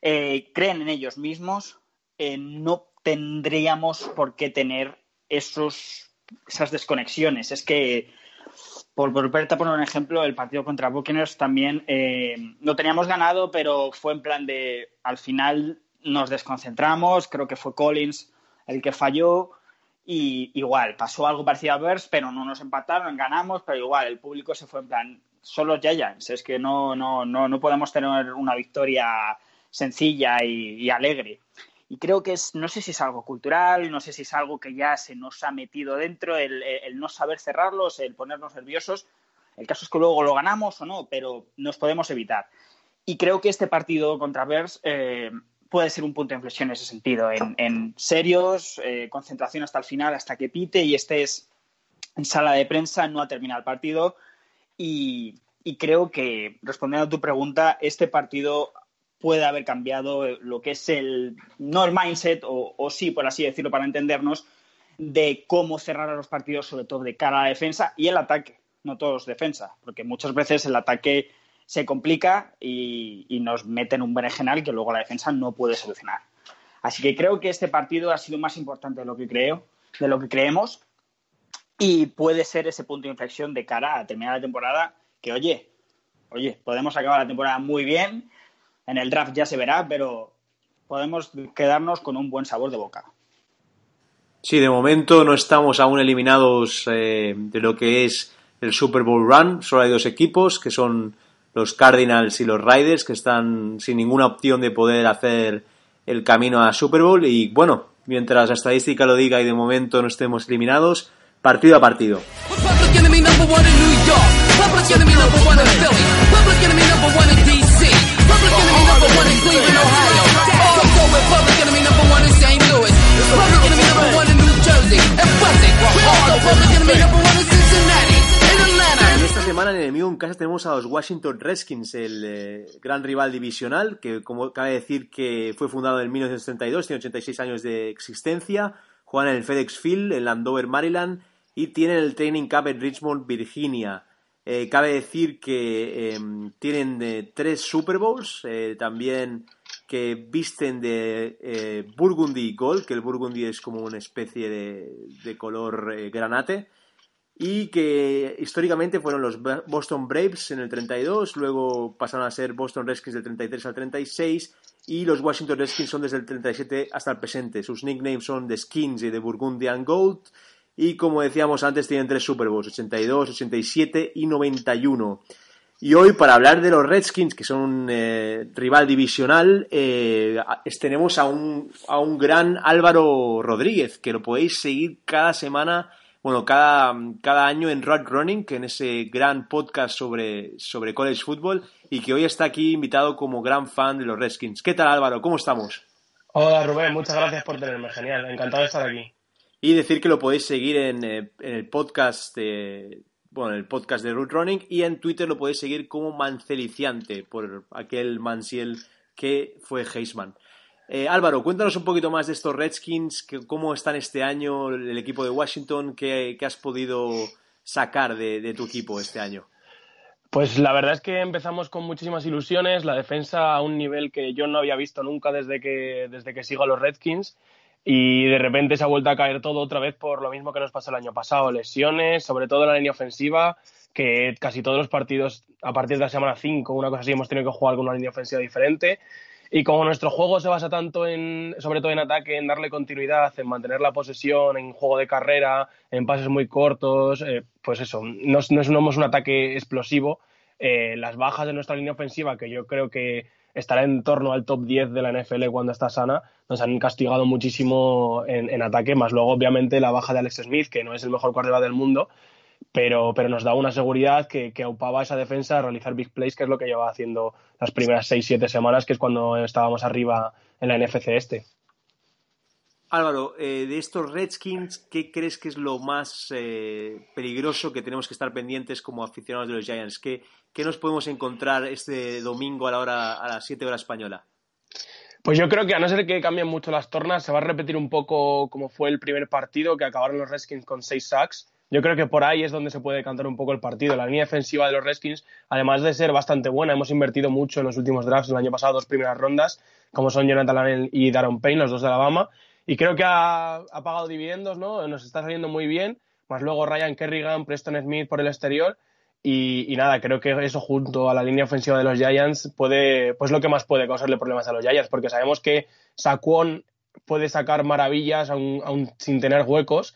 eh, creen en ellos mismos, eh, no tendríamos por qué tener esos, esas desconexiones. Es que, por volverte a poner un ejemplo, el partido contra Buccaneers también no teníamos ganado, pero fue en plan de, al final nos desconcentramos, creo que fue Collins el que falló y igual, pasó algo parecido a Bears, pero no nos empataron, ganamos, pero igual, el público se fue en plan, solo Giants, es que no, no, no, no podemos tener una victoria sencilla y, alegre. Y creo que es, no sé si es algo cultural, no sé si es algo que ya se nos ha metido dentro, el, no saber cerrarlos, el ponernos nerviosos. El caso es que luego lo ganamos o no, pero nos podemos evitar. Y creo que este partido contra Bears puede ser un punto de inflexión en ese sentido, en, serios, eh, concentración hasta el final, hasta que pite y estés en sala de prensa, no ha terminado el partido. Y, creo que, respondiendo a tu pregunta, este partido puede haber cambiado lo que es el, no el mindset, o, o sí, por así decirlo, para entendernos, de cómo cerrar a los partidos, sobre todo de cara a la defensa y el ataque, no todos defensa, porque muchas veces el ataque se complica y, nos mete en un berenjenal que luego la defensa no puede solucionar. Así que creo que este partido ha sido más importante de lo que creo, de lo que creemos, y puede ser ese punto de inflexión de cara a terminar la temporada que, oye, oye, podemos acabar la temporada muy bien, en el draft ya se verá, pero podemos quedarnos con un buen sabor de boca. Sí, de momento no estamos aún eliminados eh, de lo que es el Super Bowl Run. Solo hay dos equipos que son los Cardinals y los Riders, que están sin ninguna opción de poder hacer el camino a Super Bowl. Y bueno, mientras la estadística lo diga y de momento no estemos eliminados, partido a partido. Semana en enemigo en casa tenemos a los Washington Redskins, el eh, gran rival divisional, que como cabe decir que fue fundado en 1932, tiene 86 años de existencia, juegan en el FedEx Field, en Landover, Maryland, y tienen el Training Cup en Richmond, Virginia. Eh, cabe decir que em, tienen eh, tres Super Bowls, también que visten de Burgundy Gold, que el Burgundy es como una especie de color granate y que históricamente fueron los Boston Braves en el 32, luego pasaron a ser Boston Redskins del 33 al 36 y los Washington Redskins son desde el 37 hasta el presente. Sus nicknames son The Skins y The Burgundian Gold y como decíamos antes tienen tres Super Bowls, 82, 87 y 91. Y hoy para hablar de los Redskins, que son un eh, rival divisional, eh, tenemos a un, a un gran Álvaro Rodríguez, que lo podéis seguir cada semana bueno, cada, cada año en Road Running, que en ese gran podcast sobre, sobre college football, y que hoy está aquí invitado como gran fan de los Redskins. ¿Qué tal Álvaro? ¿Cómo estamos? Hola Rubén, muchas gracias por tenerme, genial, encantado de estar aquí. Y decir que lo podéis seguir en, eh, el podcast de, bueno, el podcast de Root Running y en Twitter lo podéis seguir como Manceliciante por aquel Mansiel que fue Heisman. Eh, Álvaro, cuéntanos un poquito más de estos Redskins, cómo están este año el equipo de Washington, qué, has podido sacar de, tu equipo este año. Pues la verdad es que empezamos con muchísimas ilusiones, la defensa a un nivel que yo no había visto nunca desde que, desde que sigo a los Redskins y de repente se ha vuelto a caer todo otra vez por lo mismo que nos pasó el año pasado, lesiones, sobre todo en la línea ofensiva, que casi todos los partidos a partir de la semana 5, una cosa así, hemos tenido que jugar con una línea ofensiva diferente. Y como nuestro juego se basa tanto en, sobre todo en ataque, en darle continuidad, en mantener la posesión, en juego de carrera, en pases muy cortos, eh, pues eso, no, no, somos un ataque explosivo. Eh, las bajas de nuestra línea ofensiva, que yo creo que estará en torno al top 10 de la NFL cuando está sana. Nos han castigado muchísimo en, ataque, más luego obviamente la baja de Alex Smith, que no es el mejor quarterback del mundo, pero, pero nos da una seguridad que, que aupaba esa defensa a realizar big plays, que es lo que llevaba haciendo las primeras 6-7 semanas, que es cuando estábamos arriba en la NFC este. Álvaro, eh, de estos Redskins, ¿qué crees que es lo más eh, peligroso que tenemos que estar pendientes como aficionados de los Giants? ¿Qué, ¿Qué, nos podemos encontrar este domingo a la hora a las 7 horas española? Pues yo creo que a no ser que cambien mucho las tornas, se va a repetir un poco como fue el primer partido, que acabaron los Redskins con 6 sacks. Yo creo que por ahí es donde se puede cantar un poco el partido. La línea defensiva de los Redskins, además de ser bastante buena, hemos invertido mucho en los últimos drafts, el año pasado, dos primeras rondas, como son Jonathan Allen y Darren Payne, los dos de Alabama y creo que ha, pagado dividendos, ¿no? Nos está saliendo muy bien, más luego Ryan Kerrigan, Preston Smith por el exterior. Y, nada, creo que eso junto a la línea ofensiva de los Giants puede, pues lo que más puede causarle problemas a los Giants, porque sabemos que Saquon puede sacar maravillas aún sin tener huecos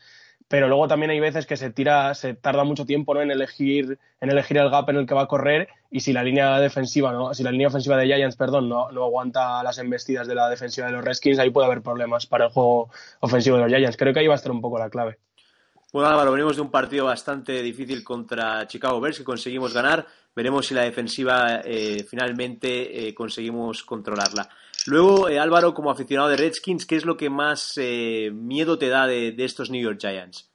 pero luego también hay veces que se tira, se tarda mucho tiempo ¿no? en elegir, en elegir el gap en el que va a correr y si la línea defensiva, ¿no? si la línea ofensiva de Giants, perdón, no, aguanta las embestidas de la defensiva de los Redskins, ahí puede haber problemas para el juego ofensivo de los Giants. Creo que ahí va a estar un poco la clave. Bueno, Álvaro, venimos de un partido bastante difícil contra Chicago Bears que conseguimos ganar. Veremos si la defensiva eh, finalmente eh, conseguimos controlarla. Luego, eh, Álvaro, como aficionado de Redskins, ¿qué es lo que más eh, miedo te da de, estos New York Giants?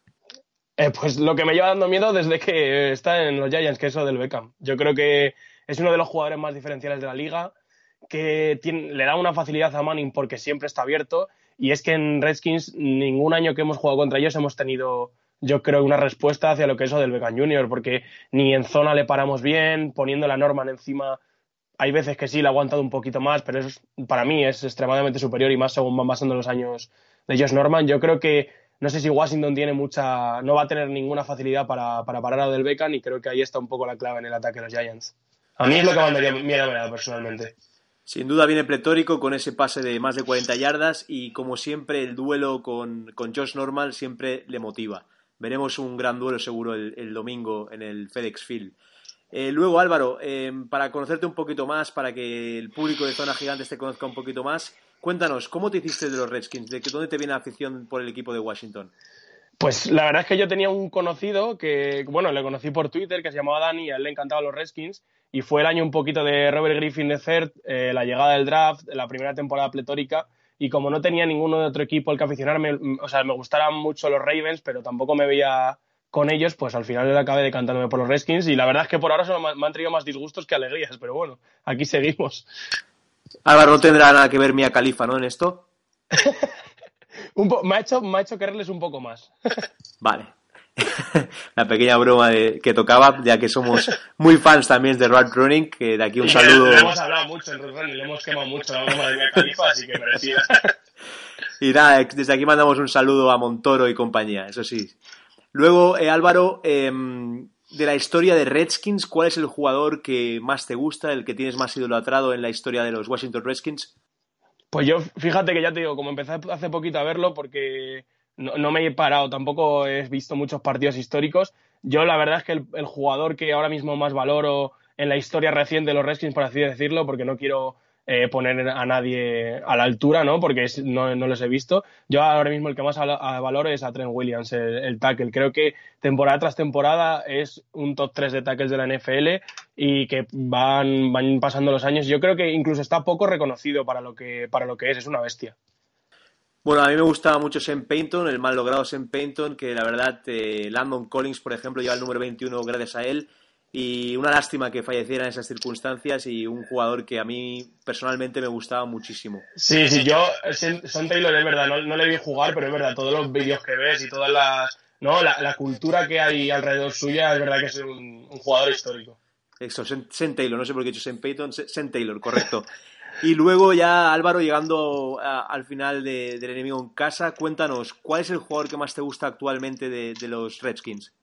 Eh, pues lo que me lleva dando miedo desde que está en los Giants, que es lo del Beckham. Yo creo que es uno de los jugadores más diferenciales de la liga, que le da una facilidad a Manning porque siempre está abierto. Y es que en Redskins, ningún año que hemos jugado contra ellos hemos tenido, yo creo, una respuesta hacia lo que es del Beckham Junior, porque ni en zona le paramos bien, poniendo la norma encima hay veces que sí le ha aguantado un poquito más, pero es, para mí es extremadamente superior y más según van pasando los años de Josh Norman. Yo creo que no sé si Washington tiene mucha, no va a tener ninguna facilidad para, parar a Del Beckham y creo que ahí está un poco la clave en el ataque de los Giants. A mí es lo que me daría miedo personalmente. Sin duda viene pletórico con ese pase de más de 40 yardas y como siempre el duelo con, con Josh Norman siempre le motiva. Veremos un gran duelo seguro el domingo en el FedEx Field. Eh, luego, Álvaro, em, para conocerte un poquito más, para que el público de Zona Gigantes te conozca un poquito más, cuéntanos, ¿cómo te hiciste de los Redskins? ¿De dónde te viene la afición por el equipo de Washington? Pues la verdad es que yo tenía un conocido que, bueno, le conocí por Twitter, que se llamaba Dani, a él le encantaban los Redskins, y fue el año un poquito de Robert Griffin de third, eh, la llegada del draft, la primera temporada pletórica, y como no tenía ninguno de otro equipo al que aficionarme, o sea, me gustaran mucho los Ravens, pero tampoco me veía con ellos, pues al final acabé decantándome por los Redskins y la verdad es que por ahora solo me han traído más disgustos que alegrías, pero bueno, aquí seguimos. Álvaro, no tendrá nada que ver Mia Califa, ¿no? En esto. me, ha hecho, me ha hecho quererles un poco más. vale. La pequeña broma de, que tocaba, ya que somos muy fans también de Rod Running, que de aquí un saludo. hemos hablado mucho en Running, le hemos quemado mucho la broma de Mia Califa, así que merecía. Y nada, desde aquí mandamos un saludo a Montoro y compañía, eso sí. Luego, eh, Álvaro, em, de la historia de Redskins, ¿cuál es el jugador que más te gusta, el que tienes más idolatrado en la historia de los Washington Redskins? Pues yo, fíjate que ya te digo, como empecé hace poquito a verlo, porque no, me he parado, tampoco he visto muchos partidos históricos. Yo la verdad es que el, jugador que ahora mismo más valoro en la historia reciente de los Redskins, por así decirlo, porque no quiero eh, poner a nadie a la altura, ¿no? Porque no, les he visto. Yo ahora mismo el que más valoro es a Trent Williams, el, tackle. Creo que temporada tras temporada es un top 3 de tackles de la NFL y que van, van pasando los años. Yo creo que incluso está poco reconocido para lo que, para lo que es, es una bestia. Bueno, a mí me gustaba mucho Sam Payton, el mal logrado Sam Payton, que la verdad eh, Landon Collins, por ejemplo, lleva el número 21 gracias a él. Y una lástima que falleciera en esas circunstancias y un jugador que a mí personalmente me gustaba muchísimo. Sí, sí, yo, Son Taylor es verdad, no, le vi jugar, pero es verdad, todos los vídeos que ves y todas las, ¿no? La, cultura que hay alrededor suya, es verdad que es un, jugador histórico. Eso, Sen Taylor, no sé por qué he dicho Sen Payton, Sen Taylor, correcto. Y luego ya, Álvaro, llegando al final del enemigo en casa, cuéntanos, ¿cuál es el jugador que más te gusta actualmente de, los Redskins?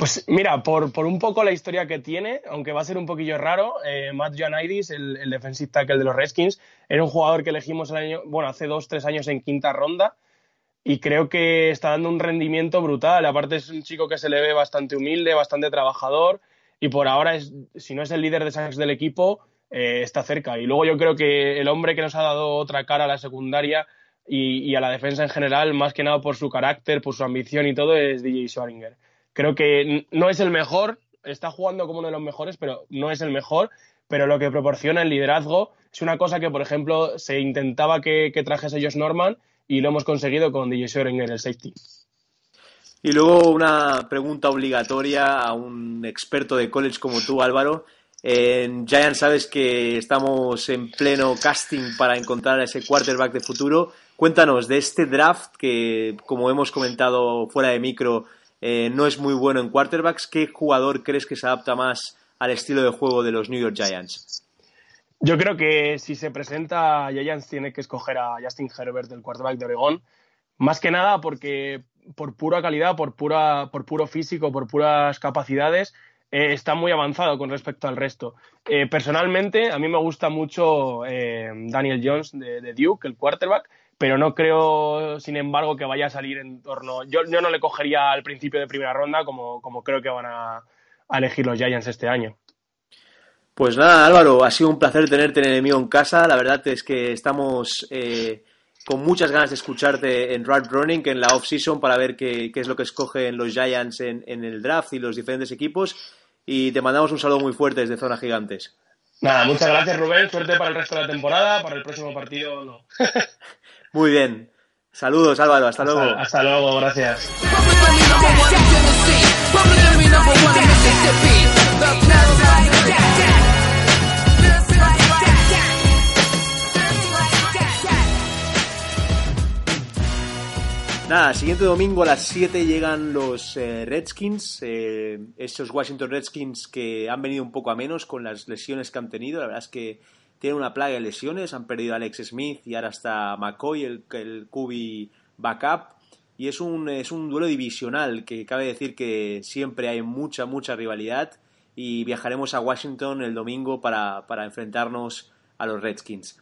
Pues mira, por, un poco la historia que tiene, aunque va a ser un poquillo raro, eh, Matt Gianidis, el, el defensive tackle de los Redskins, era un jugador que elegimos el año, bueno, hace dos, tres años en quinta ronda y creo que está dando un rendimiento brutal. Aparte es un chico que se le ve bastante humilde, bastante trabajador y por ahora, es, si no es el líder de sacks del equipo, eh, está cerca. Y luego yo creo que el hombre que nos ha dado otra cara a la secundaria y, a la defensa en general, más que nada por su carácter, por su ambición y todo, es DJ Schwaringer. Creo que no es el mejor, está jugando como uno de los mejores, pero no es el mejor. Pero lo que proporciona el liderazgo es una cosa que, por ejemplo, se intentaba que, trajese Josh Norman y lo hemos conseguido con DJ Schwaringer, el safety. Y luego una pregunta obligatoria a un experto de college como tú, Álvaro. En Giants sabes que estamos en pleno casting para encontrar a ese quarterback de futuro. Cuéntanos de este draft que, como hemos comentado fuera de micro, eh, no es muy bueno en quarterbacks. ¿Qué jugador crees que se adapta más al estilo de juego de los New York Giants? Yo creo que si se presenta Giants tiene que escoger a Justin Herbert, del quarterback de Oregón. Más que nada porque por pura calidad, por, pura, por puro físico, por puras capacidades, eh, está muy avanzado con respecto al resto. Eh, personalmente, a mí me gusta mucho Daniel Jones de, Duke, el quarterback, pero no creo, sin embargo, que vaya a salir en torno. Yo, yo no le cogería al principio de primera ronda como, como creo que van a, elegir los Giants este año. Pues nada, Álvaro, ha sido un placer tenerte en enemigo en casa. La verdad es que estamos con muchas ganas de escucharte en Rad Running, en la off-season, para ver qué, es lo que escogen los Giants en, en, el draft y los diferentes equipos y te mandamos un saludo muy fuerte desde Zona Gigantes. Nada, muchas gracias Rubén, suerte para el resto de la temporada, para el próximo partido no. muy bien. Saludos Álvaro, hasta luego. Hasta luego, gracias. Nada, siguiente domingo a las 7 llegan los eh, Redskins, eh, estos Washington Redskins que han venido un poco a menos con las lesiones que han tenido. La verdad es que tienen una plaga de lesiones, han perdido a Alex Smith y ahora está McCoy, el, el QB backup. Y es un, es un duelo divisional que cabe decir que siempre hay mucha, mucha rivalidad. Y viajaremos a Washington el domingo para, enfrentarnos a los Redskins.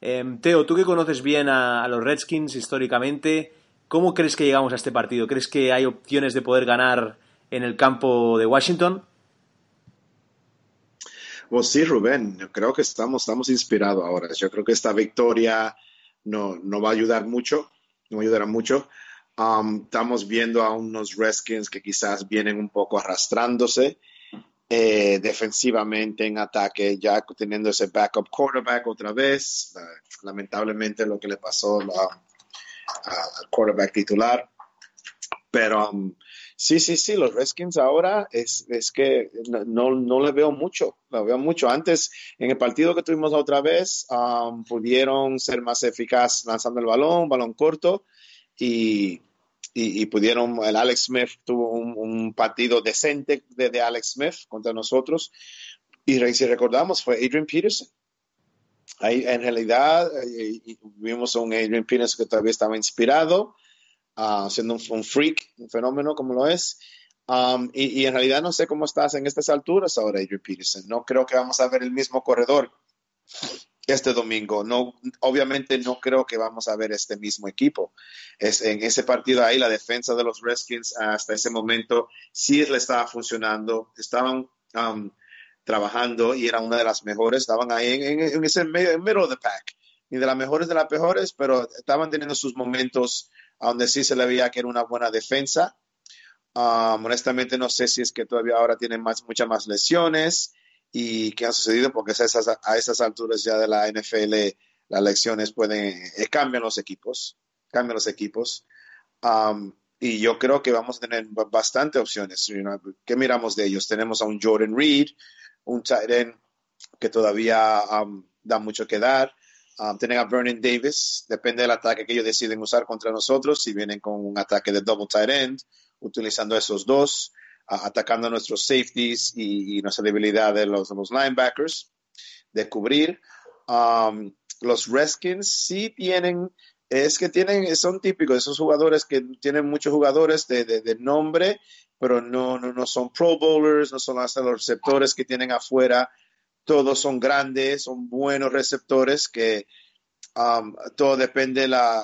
Em, Teo, tú que conoces bien a los Redskins históricamente, ¿Cómo crees que llegamos a este partido? ¿Crees que hay opciones de poder ganar en el campo de Washington? Pues sí, Rubén, yo creo que estamos, estamos inspirados ahora. Yo creo que esta victoria no, va a ayudar mucho, no ayudará mucho. Um, estamos viendo a unos Redskins que quizás vienen un poco arrastrándose eh, defensivamente en ataque, ya teniendo ese backup quarterback otra vez. lamentablemente lo que le pasó al quarterback titular. Pero um, sí, sí, sí, los Redskins ahora es, es que no, no le veo mucho, lo veo mucho. Antes, en el partido que tuvimos otra vez, um, pudieron ser más eficaz lanzando el balón, balón corto, y, y, pudieron, el Alex Smith tuvo un, partido decente de, Alex Smith contra nosotros. Y si recordamos, fue Adrian Peterson en realidad eh, vimos a un Adrian Peterson que todavía estaba inspirado, uh, siendo un, freak, un fenómeno como lo es. Um, y, en realidad no sé cómo estás en estas alturas ahora, Adrian Peterson. No creo que vamos a ver el mismo corredor este domingo. No, obviamente no creo que vamos a ver este mismo equipo. Es, en ese partido ahí, la defensa de los Redskins hasta ese momento sí le estaba funcionando. Estaban um, trabajando y era una de las mejores, estaban ahí en, ese medio, en middle of the pack, ni de las mejores de las mejores, pero estaban teniendo sus momentos donde sí se le veía que era una buena defensa. Um, honestamente no sé si es que todavía ahora tienen más, muchas más lesiones y qué ha sucedido porque a esas, a esas alturas ya de la NFL las lecciones pueden, eh, cambian los equipos, cambian los equipos. Um, y yo creo que vamos a tener bastante opciones. ¿Qué miramos de ellos? Tenemos a un Jordan Reed, un tight que todavía um, da mucho que dar. Um, tienen a Vernon Davis, depende del ataque que ellos deciden usar contra nosotros, si vienen con un ataque de double tight end, utilizando esos dos, atacando nuestros safeties y, nuestra debilidad de los, los linebackers, de cubrir. Um, los Redskins sí tienen, es que tienen, son típicos, esos jugadores que tienen muchos jugadores de, de, nombre, pero no, no, no, son pro bowlers, no son hasta los receptores que tienen afuera, todos son grandes, son buenos receptores que um, todo depende la,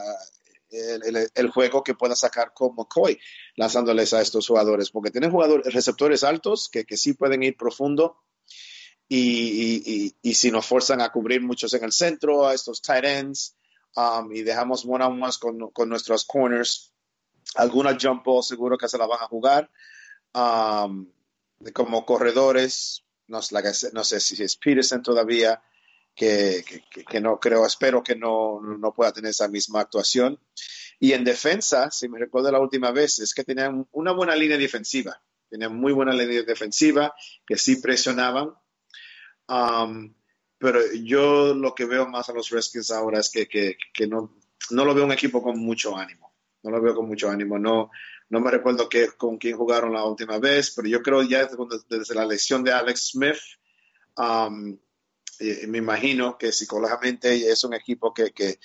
el, el, juego que pueda sacar con McCoy lanzándoles a estos jugadores, porque tienen jugadores, receptores altos que, que sí pueden ir profundo y, y, y, si nos forzan a cubrir muchos en el centro, a estos tight ends, um, y dejamos one on ones con, con nuestros corners, alguna jump ball seguro que se la van a jugar. Um, como corredores, no, sé si es Peterson todavía, que, que, no creo, espero que no, no pueda tener esa misma actuación. Y en defensa, si me recuerdo la última vez, es que tenían una buena línea defensiva. Tenían muy buena línea defensiva, que sí presionaban. Um, pero yo lo que veo más a los Redskins ahora es que, que, que, no, no lo veo un equipo con mucho ánimo. No lo veo con mucho ánimo. No, no me recuerdo con quién jugaron la última vez, pero yo creo ya desde, la lesión de Alex Smith, um, me imagino que psicológicamente es un equipo que, que,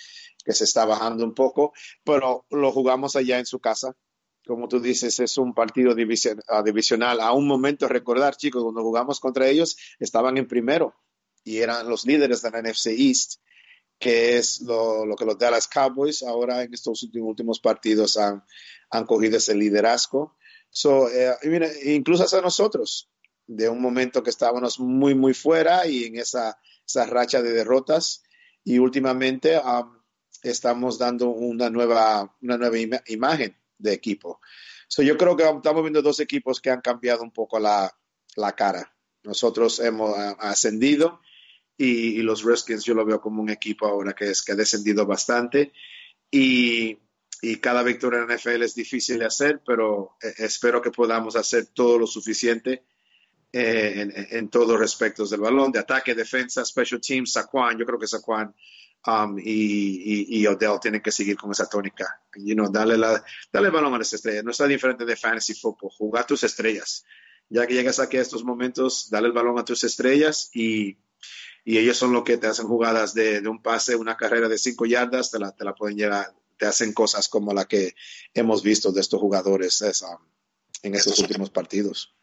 se está bajando un poco, pero lo jugamos allá en su casa. Como tú dices, es un partido ah, divisional. A un momento, recordar, chicos, cuando jugamos contra ellos, estaban en primero y eran los líderes de la NFC East, que es lo, lo que los Dallas Cowboys ahora en estos últimos partidos han, han cogido ese liderazgo. So, eh, mira, incluso hasta nosotros, de un momento que estábamos muy, muy fuera y en esa, esa racha de derrotas, y últimamente um, estamos dando una nueva, una nueva imagen de equipo. So, yo creo que estamos viendo dos equipos que han cambiado un poco la, la cara. Nosotros hemos ascendido y, y, los Redskins yo lo veo como un equipo ahora que, es, que ha descendido bastante y, y cada victoria en NFL es difícil de hacer, pero eh, espero que podamos hacer todo lo suficiente eh, en, en, todos los respectos del balón, de ataque, defensa, special teams, Saquon, yo creo que Saquon Um, y, y, Odell tienen que seguir con esa tónica. You know, dale, la, dale el balón a las estrellas. No está diferente de fantasy football. Jugar tus estrellas. Ya que llegas aquí a estos momentos, dale el balón a tus estrellas y, y ellos son los que te hacen jugadas de, de un pase, una carrera de cinco yardas, te la, te la pueden llevar, te hacen cosas como la que hemos visto de estos jugadores esa, en estos últimos partidos.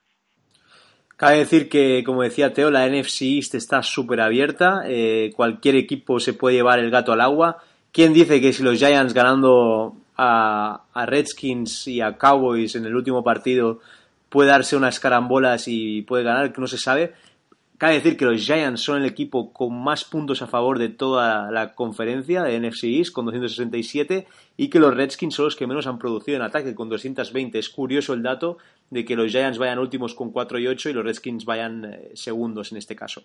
Cabe decir que, como decía Teo, la NFC East está súper abierta. Eh, cualquier equipo se puede llevar el gato al agua. ¿Quién dice que si los Giants ganando a, a, Redskins y a Cowboys en el último partido puede darse unas carambolas y puede ganar? Que no se sabe. Cabe decir que los Giants son el equipo con más puntos a favor de toda la conferencia de NFC East, con 267, y que los Redskins son los que menos han producido en ataque, con 220. Es curioso el dato de que los Giants vayan últimos con 4 y 8 y los Redskins vayan eh, segundos en este caso.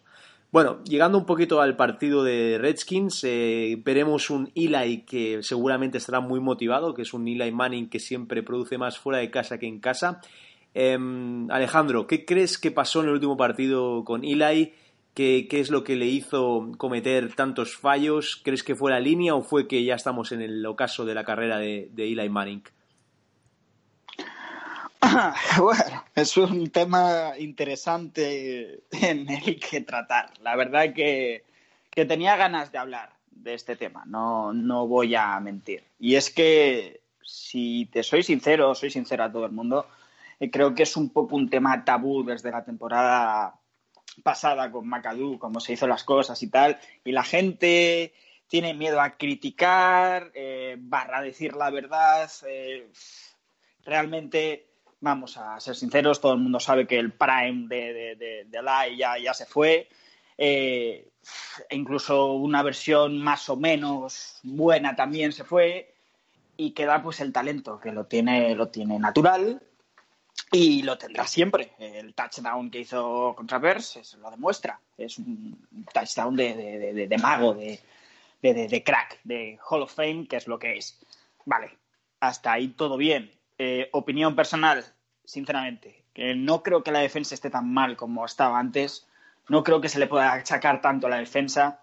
Bueno, llegando un poquito al partido de Redskins, eh, veremos un Eli que seguramente estará muy motivado, que es un Eli Manning que siempre produce más fuera de casa que en casa Em, Alejandro, ¿qué crees que pasó en el último partido con Eli? ¿Qué, ¿Qué, es lo que le hizo cometer tantos fallos? ¿Crees que fue la línea o fue que ya estamos en el ocaso de la carrera de, de Eli Manning? Bueno, es un tema interesante en el que tratar. La verdad que, que tenía ganas de hablar de este tema, no, no voy a mentir. Y es que, si te soy sincero, soy sincero a todo el mundo, creo que es un poco un tema tabú desde la temporada pasada con McAdoo, cómo se hizo las cosas y tal, y la gente tiene miedo a criticar, eh, barra decir la verdad. Eh, realmente, vamos a ser sinceros, todo el mundo sabe que el prime de, de, de, Lai ya, ya, se fue. Eh, incluso una versión más o menos buena también se fue y queda pues el talento que lo tiene lo tiene natural y lo tendrá siempre. El touchdown que hizo contra lo demuestra. Es un touchdown de, de, de, de mago, de, crack, de Hall of Fame, que es lo que es. Vale, hasta ahí todo bien. Eh, opinión personal, sinceramente, que no creo que la defensa esté tan mal como estaba antes. No creo que se le pueda achacar tanto a la defensa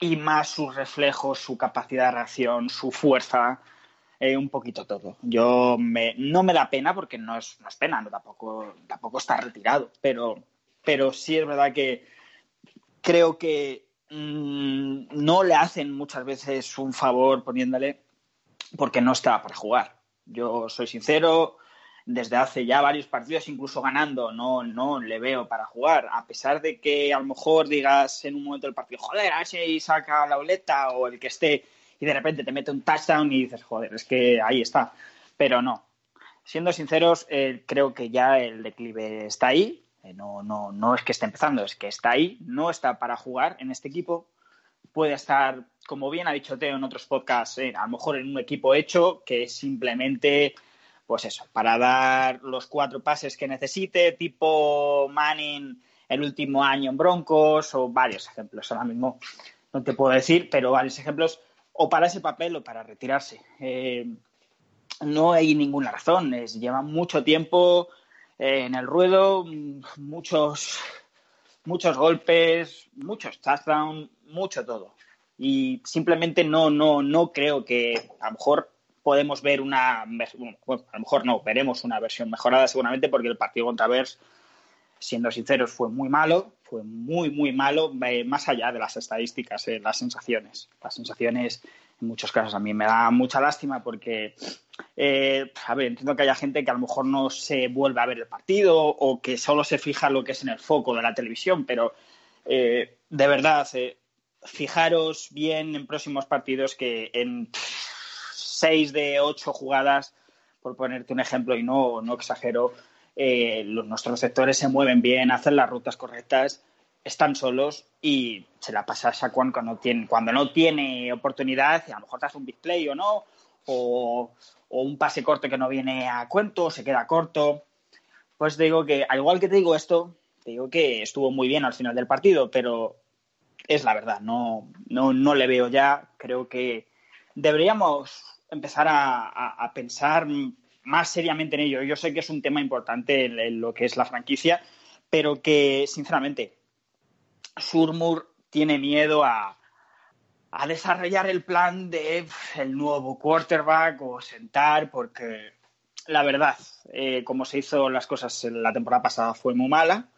y más sus reflejos, su capacidad de reacción, su fuerza, eh, un poquito todo. Yo me, no me da pena porque no es, no pena, no, tampoco, tampoco está retirado, pero, pero sí es verdad que creo que Mm, no le hacen muchas veces un favor poniéndole porque no está para jugar. Yo soy sincero, desde hace ya varios partidos, incluso ganando, no, no le veo para jugar. A pesar de que a lo mejor digas en un momento del partido, joder, a si saca la boleta o el que esté, y de repente te mete un touchdown y dices, joder, es que ahí está. Pero no. Siendo sinceros, eh, creo que ya el declive está ahí. Eh, no, no, no es que esté empezando, es que está ahí, no está para jugar en este equipo. Puede estar, como bien ha dicho Teo en otros podcasts, eh, a lo mejor en un equipo hecho que simplemente, pues eso, para dar los cuatro pases que necesite, tipo Manning el último año en Broncos o varios ejemplos. Ahora mismo no te puedo decir, pero varios ejemplos o para ese papel o para retirarse. Eh, no hay ninguna razón. Es, lleva mucho tiempo en el ruedo, muchos, muchos golpes, muchos touchdowns, mucho todo. Y simplemente no, no, no creo que a lo mejor podemos ver una, bueno, a lo mejor no, veremos una versión mejorada seguramente porque el partido contra Bears, siendo sinceros, fue muy malo, fue muy, muy malo, eh, más allá de las estadísticas, eh, las sensaciones. Las sensaciones en muchos casos a mí me da mucha lástima porque, eh, a ver, entiendo que haya gente que a lo mejor no se vuelve a ver el partido o que solo se fija lo que es en el foco de la televisión, pero eh, de verdad, fijaros bien en próximos partidos que en seis de ocho jugadas, por ponerte un ejemplo y no, no exagero, los, nuestros receptores se mueven bien, hacen las rutas correctas están solos y se la pasa a Saquon cuando, tiene, cuando no tiene oportunidad, a lo mejor te hace un big play o no, o, un pase corto que no viene a cuento, se queda corto. Pues digo que, al igual que te digo esto, te digo que estuvo muy bien al final del partido, pero es la verdad, no, no, no le veo ya. Creo que deberíamos empezar a, pensar más seriamente en ello. Yo sé que es un tema importante en lo que es la franquicia, pero que, sinceramente, Surmur tiene miedo a, desarrollar el plan de el nuevo quarterback o sentar, porque la verdad, eh, como se hizo las cosas en la temporada pasada fue muy mala,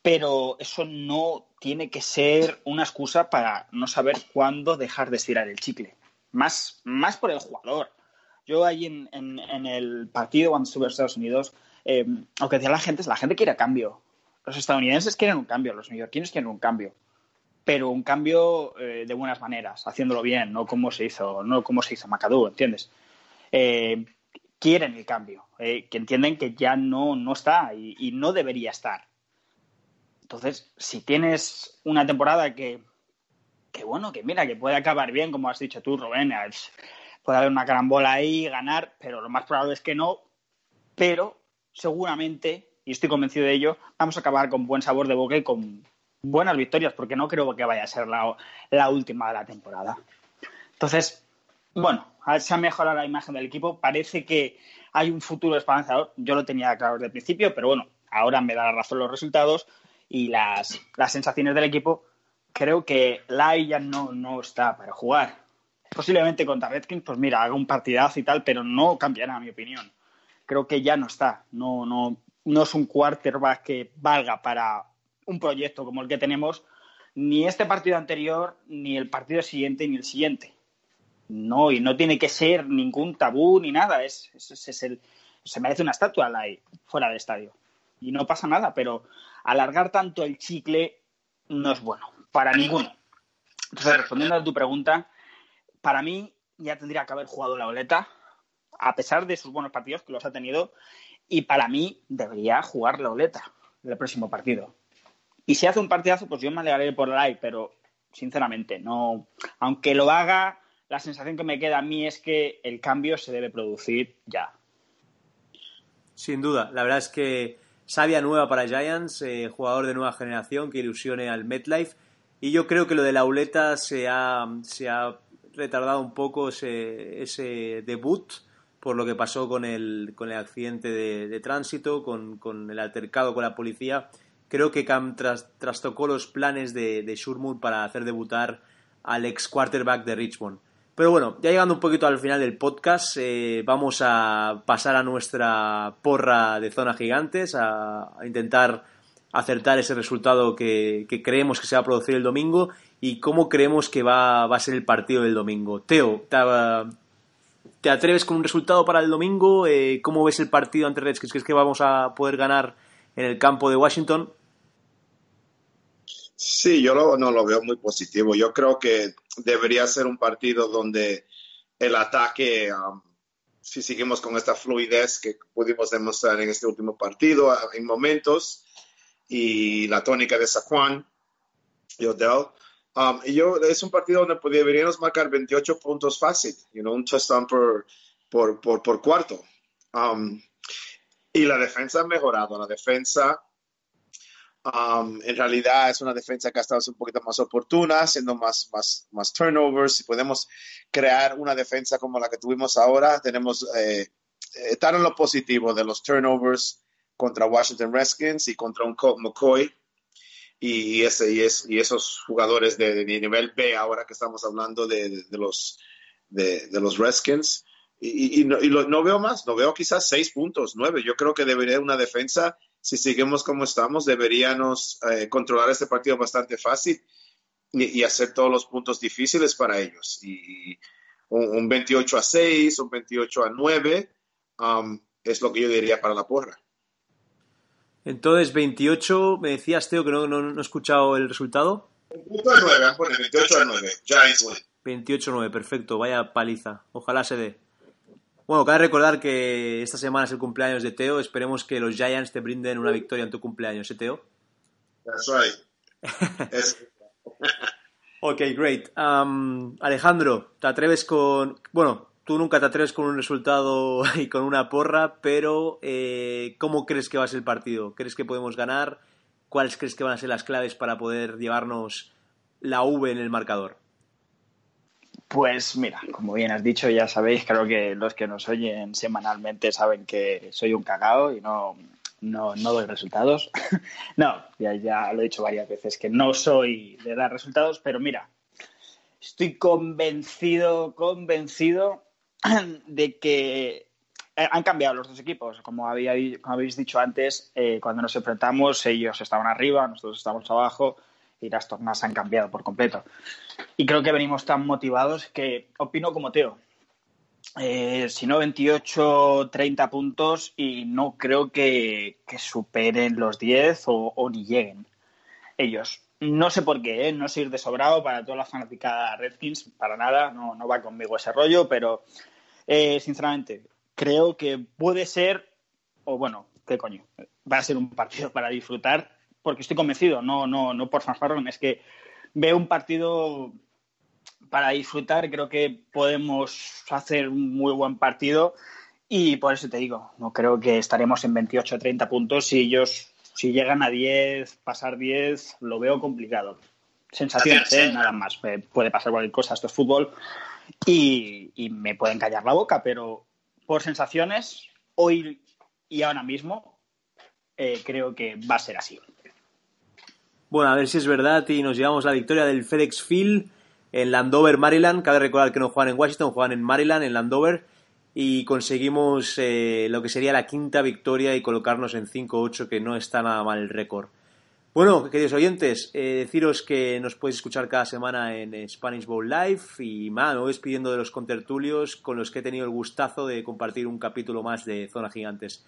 pero eso no tiene que ser una excusa para no saber cuándo dejar de estirar el chicle. Más, más por el jugador. Yo ahí en, el partido cuando estuve en Estados Unidos, eh, aunque decía la gente, la gente quiere cambio. Los estadounidenses quieren un cambio, los neoyorquinos quieren un cambio, pero un cambio eh, de buenas maneras, haciéndolo bien, no como se hizo, no como se hizo McAdoo, ¿entiendes? Eh, quieren el cambio, eh, que entienden que ya no, no está y, no debería estar. Entonces, si tienes una temporada que, que, bueno, que mira, que puede acabar bien, como has dicho tú, Rubén, puede haber una carambola ahí, ganar, pero lo más probable es que no, pero seguramente y estoy convencido de ello, vamos a acabar con buen sabor de boca y con buenas victorias, porque no creo que vaya a ser la, última de la temporada. Entonces, bueno, se ha mejorado la imagen del equipo. Parece que hay un futuro esperanzador. Yo lo tenía claro desde el principio, pero bueno, ahora me da la razón los resultados y las, sensaciones del equipo. Creo que Lai ya no, no está para jugar. Posiblemente contra Redskins, pues mira, haga un partidazo y tal, pero no cambiará mi opinión. Creo que ya no está. No, no, no es un quarterback que valga para un proyecto como el que tenemos, ni este partido anterior, ni el partido siguiente, ni el siguiente. No, y no tiene que ser ningún tabú ni nada. Es, es, el, se merece una estatua ahí, fuera del estadio. Y no pasa nada, pero alargar tanto el chicle no es bueno, para ninguno. Entonces, respondiendo a tu pregunta, para mí ya tendría que haber jugado la boleta, a pesar de sus buenos partidos que los ha tenido, y para mí debería jugar la oleta el próximo partido. Y si hace un partidazo, pues yo me alegraré por live, pero sinceramente, no. Aunque lo haga, la sensación que me queda a mí es que el cambio se debe producir ya. Sin duda, la verdad es que sabia nueva para Giants, eh, jugador de nueva generación que ilusione al MetLife. Y yo creo que lo de la Uleta se ha, se ha retardado un poco ese, ese debut por lo que pasó con el, con el accidente de, tránsito, con, con, el altercado con la policía. Creo que Cam trastocó los planes de, de Shurmur para hacer debutar al ex quarterback de Richmond. Pero bueno, ya llegando un poquito al final del podcast, eh, vamos a pasar a nuestra porra de zona gigantes, a, intentar acertar ese resultado que, que, creemos que se va a producir el domingo y cómo creemos que va, va a ser el partido del domingo. Teo, ¿Te atreves con un resultado para el domingo? Eh, ¿Cómo ves el partido ante Redskins? ¿Crees que vamos a poder ganar en el campo de Washington? Sí, yo no lo veo muy positivo. Yo creo que debería ser un partido donde el ataque, um, si seguimos con esta fluidez que pudimos demostrar en este último partido, en momentos, y la tónica de Saquon y Odell, Um, y yo, es un partido donde deberíamos marcar 28 puntos fácil, you know, un touchdown por, por, por, por cuarto. Um, y la defensa ha mejorado. La defensa, um, en realidad, es una defensa que ha estado un poquito más oportuna, haciendo más, más, más turnovers. Si podemos crear una defensa como la que tuvimos ahora, tenemos eh, estar en lo positivo de los turnovers contra Washington Redskins y contra un Colt McCoy y, ese, y, es, y esos jugadores de, nivel B, ahora que estamos hablando de, de los, de, los Redskins, y, no, no, veo más, no veo quizás seis puntos, nueve. Yo creo que debería una defensa, si seguimos como estamos, deberíamos eh, controlar este partido bastante fácil y, hacer todos los puntos difíciles para ellos. Y un, 28 a 6, un 28 a 9 um, es lo que yo diría para la porra. Entonces, 28, me decías, Teo, que no, no, he escuchado el resultado. 28 a 9, Giants win. 28 a 9, perfecto, vaya paliza. Ojalá se dé. Bueno, cabe recordar que esta semana es el cumpleaños de Teo. Esperemos que los Giants te brinden una victoria en tu cumpleaños, ¿eh, Teo? That's right. ok, great. Um, Alejandro, ¿te atreves con. Bueno, tú nunca te atreves con un resultado y con una porra, pero eh, ¿cómo crees que va a ser el partido? ¿Crees que podemos ganar? ¿Cuáles crees que van a ser las claves para poder llevarnos la V en el marcador? Pues mira, como bien has dicho, ya sabéis, creo que los que nos oyen semanalmente saben que soy un cagao y no, no, no doy resultados. no, ya, ya lo he dicho varias veces, que no soy de dar resultados, pero mira, estoy convencido, convencido de que eh, han cambiado los dos equipos. Como, había, habéis dicho antes, eh, cuando nos enfrentamos, ellos estaban arriba, nosotros estamos abajo y las tornas han cambiado por completo. Y creo que venimos tan motivados que opino como Teo. Eh, si no, 28, 30 puntos y no creo que, superen los 10 o, ni lleguen ellos. No sé por qué, no sé ir de sobrado para toda la fanaticada Redskins, para nada, no, no va conmigo ese rollo, pero eh, sinceramente, creo que puede ser, o bueno, qué coño, va a ser un partido para disfrutar, porque estoy convencido, no, no, no por fanfarrón, es que veo un partido para disfrutar, creo que podemos hacer un muy buen partido y por eso te digo, no creo que estaremos en 28 o 30 puntos si ellos, si llegan a 10, pasar 10, lo veo complicado. Sensaciones, ¿eh? nada más, puede pasar cualquier cosa, esto es fútbol, y, me pueden callar la boca, pero por sensaciones, hoy y ahora mismo, eh, creo que va a ser así. Bueno, a ver si es verdad y nos llevamos la victoria del FedEx Field en Landover, Maryland. Cabe recordar que no juegan en Washington, juegan en Maryland, en Landover. Y conseguimos eh, lo que sería la quinta victoria y colocarnos en 5-8, que no está nada mal el récord. Bueno, queridos oyentes, eh, deciros que nos podéis escuchar cada semana en Spanish Bowl Live y más, me voy despidiendo de los contertulios con los que he tenido el gustazo de compartir un capítulo más de Zona Gigantes.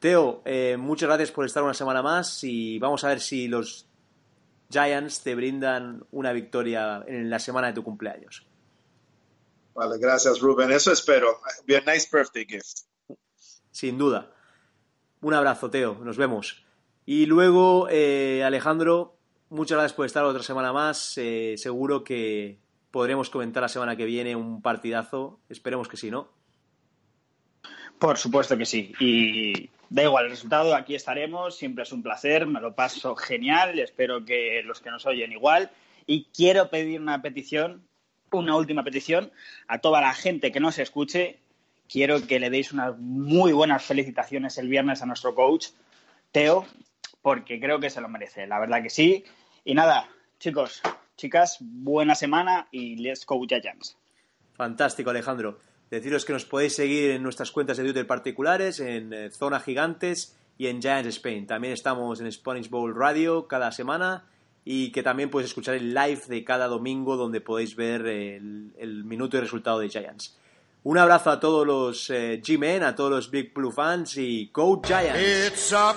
Teo, eh, muchas gracias por estar una semana más y vamos a ver si los Giants te brindan una victoria en la semana de tu cumpleaños. Vale, gracias Rubén, eso espero. Be a nice birthday gift. Sin duda. Un abrazo, Teo, nos vemos. Y luego, eh, Alejandro, muchas gracias por estar otra semana más. Eh, seguro que podremos comentar la semana que viene un partidazo. Esperemos que sí, ¿no? Por supuesto que sí. Y da igual el resultado, aquí estaremos. Siempre es un placer, me lo paso genial. Espero que los que nos oyen igual. Y quiero pedir una petición, una última petición, a toda la gente que nos escuche. Quiero que le deis unas muy buenas felicitaciones el viernes a nuestro coach, Teo, porque creo que se lo merece. La verdad que sí. Y nada, chicos, chicas, buena semana y let's go Giants. Fantástico, Alejandro. Deciros que nos podéis seguir en nuestras cuentas de Twitter particulares, en eh, Zona Gigantes y en Giants Spain. También estamos en Spanish Bowl Radio cada semana y que también podéis escuchar el live de cada domingo donde podéis ver el, minuto y resultado de Giants. Un abrazo a todos los eh, G-Men, a todos los Big Blue fans y Go Giants. It's up